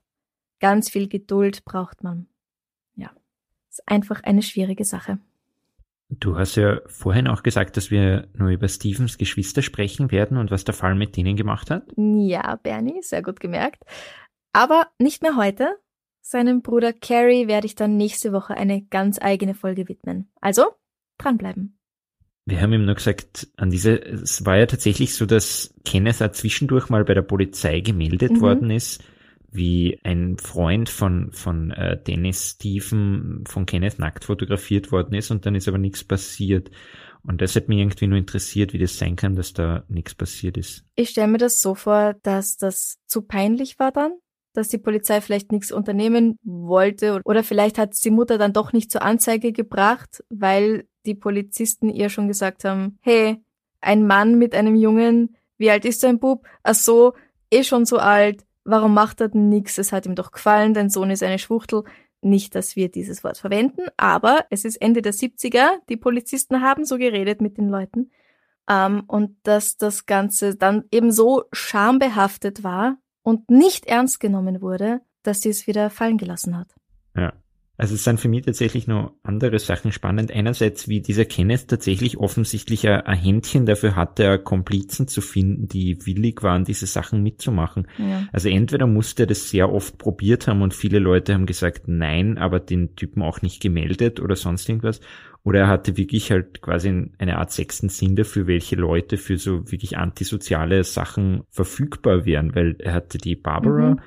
Ganz viel Geduld braucht man ist einfach eine schwierige Sache. Du hast ja vorhin auch gesagt, dass wir nur über Stevens Geschwister sprechen werden und was der Fall mit denen gemacht hat. Ja, Bernie, sehr gut gemerkt. Aber nicht mehr heute. Seinem Bruder Carrie werde ich dann nächste Woche eine ganz eigene Folge widmen. Also, dranbleiben. Wir haben ihm nur gesagt, an diese, es war ja tatsächlich so, dass Kenneth auch zwischendurch mal bei der Polizei gemeldet mhm. worden ist wie ein Freund von, von äh, Dennis Stephen von Kenneth nackt fotografiert worden ist und dann ist aber nichts passiert. Und das hat mich irgendwie nur interessiert, wie das sein kann, dass da nichts passiert ist. Ich stelle mir das so vor, dass das zu peinlich war dann, dass die Polizei vielleicht nichts unternehmen wollte oder vielleicht hat die Mutter dann doch nicht zur Anzeige gebracht, weil die Polizisten ihr schon gesagt haben, hey, ein Mann mit einem Jungen, wie alt ist dein Bub? Ach so, eh schon so alt, Warum macht er denn nichts? Es hat ihm doch gefallen, dein Sohn ist eine Schwuchtel. Nicht, dass wir dieses Wort verwenden, aber es ist Ende der 70er. Die Polizisten haben so geredet mit den Leuten. Ähm, und dass das Ganze dann eben so schambehaftet war und nicht ernst genommen wurde, dass sie es wieder fallen gelassen hat. Ja. Also es sind für mich tatsächlich noch andere Sachen spannend. Einerseits, wie dieser Kenneth tatsächlich offensichtlich ein, ein Händchen dafür hatte, Komplizen zu finden, die willig waren, diese Sachen mitzumachen. Ja. Also entweder musste er das sehr oft probiert haben und viele Leute haben gesagt nein, aber den Typen auch nicht gemeldet oder sonst irgendwas. Oder er hatte wirklich halt quasi eine Art sechsten Sinn dafür, welche Leute für so wirklich antisoziale Sachen verfügbar wären, weil er hatte die Barbara, mhm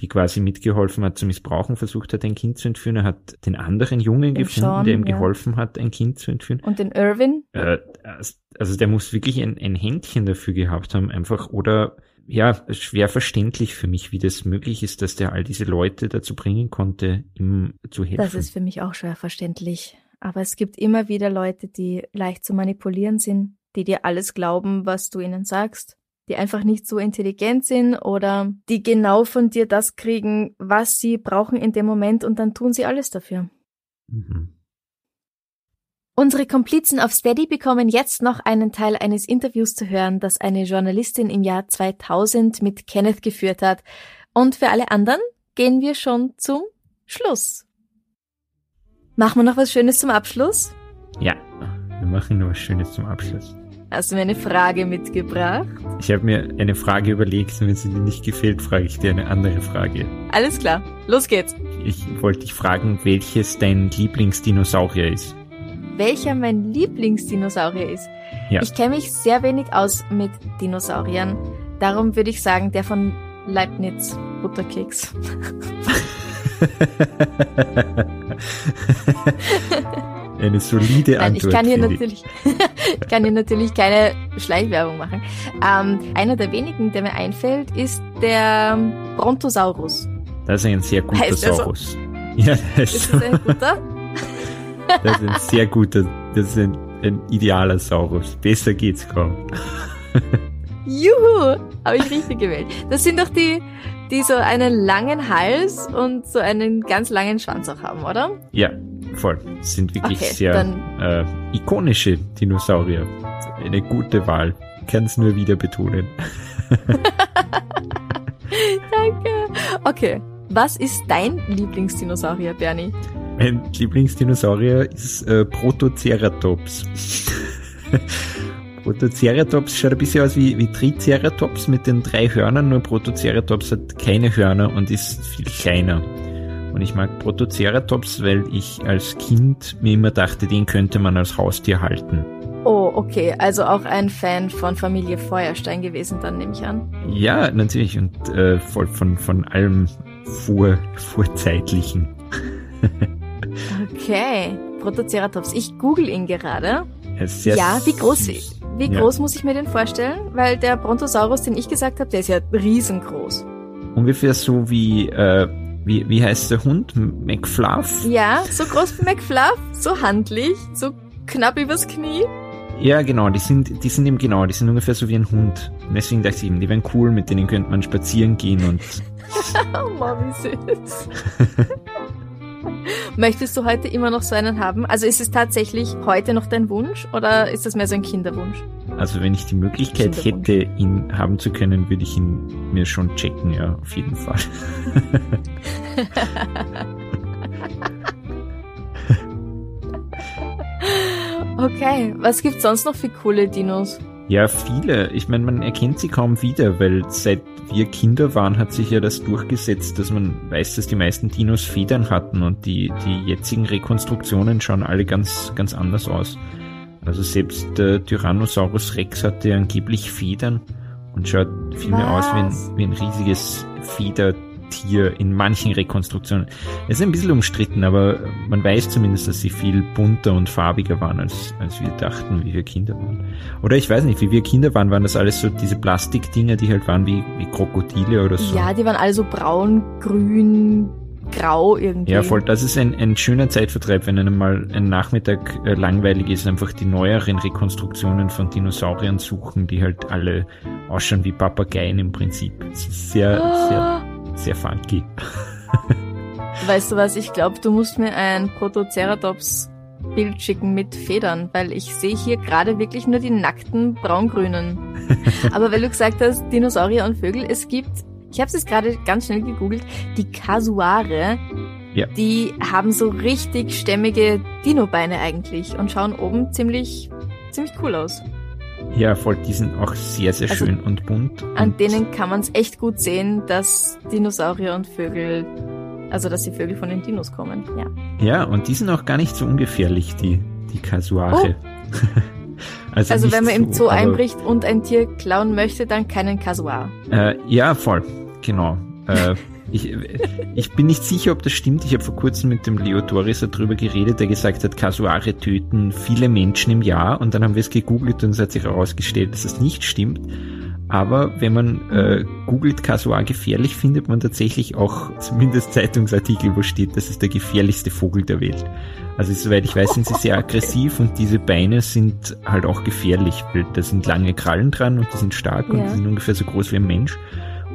die quasi mitgeholfen hat zu missbrauchen, versucht hat, ein Kind zu entführen. Er hat den anderen Jungen den gefunden, Sean, der ihm ja. geholfen hat, ein Kind zu entführen. Und den Irwin? Äh, also der muss wirklich ein, ein Händchen dafür gehabt haben, einfach. Oder ja, schwer verständlich für mich, wie das möglich ist, dass der all diese Leute dazu bringen konnte, ihm zu helfen. Das ist für mich auch schwer verständlich. Aber es gibt immer wieder Leute, die leicht zu manipulieren sind, die dir alles glauben, was du ihnen sagst, die einfach nicht so intelligent sind oder die genau von dir das kriegen, was sie brauchen in dem Moment und dann tun sie alles dafür. Mhm. Unsere Komplizen auf Steady bekommen jetzt noch einen Teil eines Interviews zu hören, das eine Journalistin im Jahr 2000 mit Kenneth geführt hat. Und für alle anderen gehen wir schon zum Schluss. Machen wir noch was Schönes zum Abschluss? Ja, wir machen noch was Schönes zum Abschluss. Hast du mir eine Frage mitgebracht? Ich habe mir eine Frage überlegt und wenn sie dir nicht gefällt, frage ich dir eine andere Frage. Alles klar, los geht's. Ich wollte dich fragen, welches dein Lieblingsdinosaurier ist welcher mein Lieblingsdinosaurier ist. Ja. Ich kenne mich sehr wenig aus mit Dinosauriern. Darum würde ich sagen, der von Leibniz, Butterkeks. Eine solide Antwort. Nein, ich kann hier natürlich, ich kann hier natürlich keine Schleichwerbung machen. Ähm, einer der wenigen, der mir einfällt, ist der Brontosaurus. Das ist ein sehr guter heißt Saurus. So? Ja, das ist, ist das ein guter? Das ist ein sehr guter, das ist ein, ein idealer Saurus. Besser geht's kaum. Juhu! Habe ich richtig gewählt. Das sind doch die, die so einen langen Hals und so einen ganz langen Schwanz auch haben, oder? Ja, voll. Das sind wirklich okay, sehr äh, ikonische Dinosaurier. Eine gute Wahl. Ich kann es nur wieder betonen. Danke. Okay. Was ist dein Lieblingsdinosaurier, Bernie? Mein Lieblingsdinosaurier ist äh, Protoceratops. Protoceratops schaut ein bisschen aus wie, wie Triceratops mit den drei Hörnern, nur Protoceratops hat keine Hörner und ist viel kleiner. Und ich mag Protoceratops, weil ich als Kind mir immer dachte, den könnte man als Haustier halten. Oh, okay. Also auch ein Fan von Familie Feuerstein gewesen, dann nehme ich an. Ja, natürlich. Und äh, voll von, von allem vor, vorzeitlichen. Okay, Protoceratops. Ich google ihn gerade. Ja, wie groß, wie groß ja. muss ich mir den vorstellen? Weil der Brontosaurus, den ich gesagt habe, der ist ja riesengroß. Ungefähr so wie, äh, wie, wie heißt der Hund? McFluff? Ja, so groß wie McFluff, so handlich, so knapp übers Knie. Ja, genau, die sind, die sind eben genau, die sind ungefähr so wie ein Hund. Und deswegen dachte ich eben, die wären cool, mit denen könnte man spazieren gehen und. oh Mann, wie süß. Möchtest du heute immer noch so einen haben? Also ist es tatsächlich heute noch dein Wunsch oder ist das mehr so ein Kinderwunsch? Also wenn ich die Möglichkeit hätte, ihn haben zu können, würde ich ihn mir schon checken, ja, auf jeden Fall. okay, was gibt's sonst noch für coole Dinos? Ja, viele. Ich meine, man erkennt sie kaum wieder, weil seit wir Kinder waren, hat sich ja das durchgesetzt, dass man weiß, dass die meisten Dinos Federn hatten und die, die jetzigen Rekonstruktionen schauen alle ganz, ganz anders aus. Also selbst der Tyrannosaurus Rex hatte angeblich Federn und schaut viel mehr aus wie ein, wie ein riesiges Feder Tier in manchen Rekonstruktionen. Es ist ein bisschen umstritten, aber man weiß zumindest, dass sie viel bunter und farbiger waren, als, als wir dachten, wie wir Kinder waren. Oder ich weiß nicht, wie wir Kinder waren, waren das alles so diese Plastikdinger, die halt waren wie, wie Krokodile oder so. Ja, die waren alle so braun, grün, grau irgendwie. Ja, voll. Das ist ein, ein schöner Zeitvertreib, wenn einem mal ein Nachmittag äh, langweilig ist, einfach die neueren Rekonstruktionen von Dinosauriern suchen, die halt alle ausschauen wie Papageien im Prinzip. sehr, oh. sehr sehr funky. Weißt du was, ich glaube, du musst mir ein Protoceratops Bild schicken mit Federn, weil ich sehe hier gerade wirklich nur die nackten braungrünen. Aber weil du gesagt hast, Dinosaurier und Vögel, es gibt, ich habe es jetzt gerade ganz schnell gegoogelt, die Kasuare, ja. die haben so richtig stämmige Dino-Beine eigentlich und schauen oben ziemlich, ziemlich cool aus. Ja, voll, die sind auch sehr, sehr also schön und bunt. An und denen kann man es echt gut sehen, dass Dinosaurier und Vögel, also dass die Vögel von den Dinos kommen, ja. Ja, und die sind auch gar nicht so ungefährlich, die, die Kasuare. Oh. also, also wenn man im Zoo einbricht und ein Tier klauen möchte, dann keinen Kasuar. Äh, ja, voll, genau. Äh, ich, ich bin nicht sicher, ob das stimmt. Ich habe vor kurzem mit dem Leo Torres darüber geredet, der gesagt hat, Kasuare töten viele Menschen im Jahr. Und dann haben wir es gegoogelt und es hat sich herausgestellt, dass es nicht stimmt. Aber wenn man äh, googelt Kasuar gefährlich, findet man tatsächlich auch zumindest Zeitungsartikel, wo steht, das ist der gefährlichste Vogel der Welt. Also soweit ich weiß, sind sie sehr aggressiv und diese Beine sind halt auch gefährlich, weil da sind lange Krallen dran und die sind stark ja. und die sind ungefähr so groß wie ein Mensch.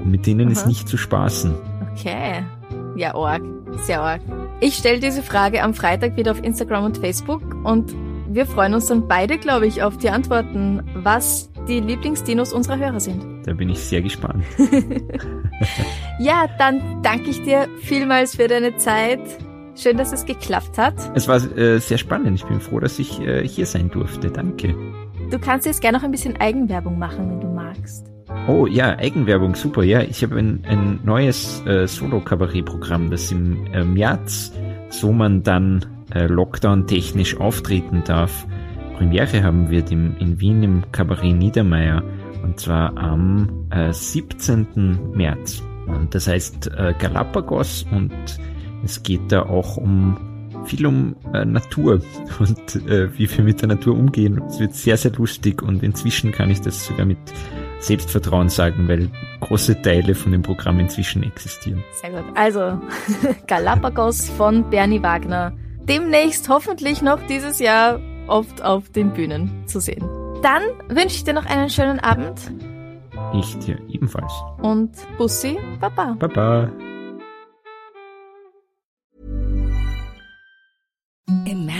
Und mit denen Aha. ist nicht zu spaßen. Okay. Ja, arg. Sehr arg. Ich stelle diese Frage am Freitag wieder auf Instagram und Facebook und wir freuen uns dann beide, glaube ich, auf die Antworten, was die Lieblingsdinos unserer Hörer sind. Da bin ich sehr gespannt. ja, dann danke ich dir vielmals für deine Zeit. Schön, dass es geklappt hat. Es war äh, sehr spannend. Ich bin froh, dass ich äh, hier sein durfte. Danke. Du kannst jetzt gerne noch ein bisschen Eigenwerbung machen, wenn du magst. Oh ja, Eigenwerbung, super. Ja, ich habe ein, ein neues äh, Solo-Kabarett-Programm, das im äh, März, so man dann äh, Lockdown-technisch auftreten darf, Premiere haben wird im, in Wien im Kabarett Niedermeyer. Und zwar am äh, 17. März. Und das heißt äh, Galapagos und es geht da auch um viel um äh, Natur und äh, wie wir mit der Natur umgehen. Es wird sehr, sehr lustig und inzwischen kann ich das sogar mit Selbstvertrauen sagen, weil große Teile von dem Programm inzwischen existieren. Sehr gut. Also Galapagos von Bernie Wagner. Demnächst hoffentlich noch dieses Jahr oft auf den Bühnen zu sehen. Dann wünsche ich dir noch einen schönen Abend. Ich dir ebenfalls. Und Bussi, Baba. Baba.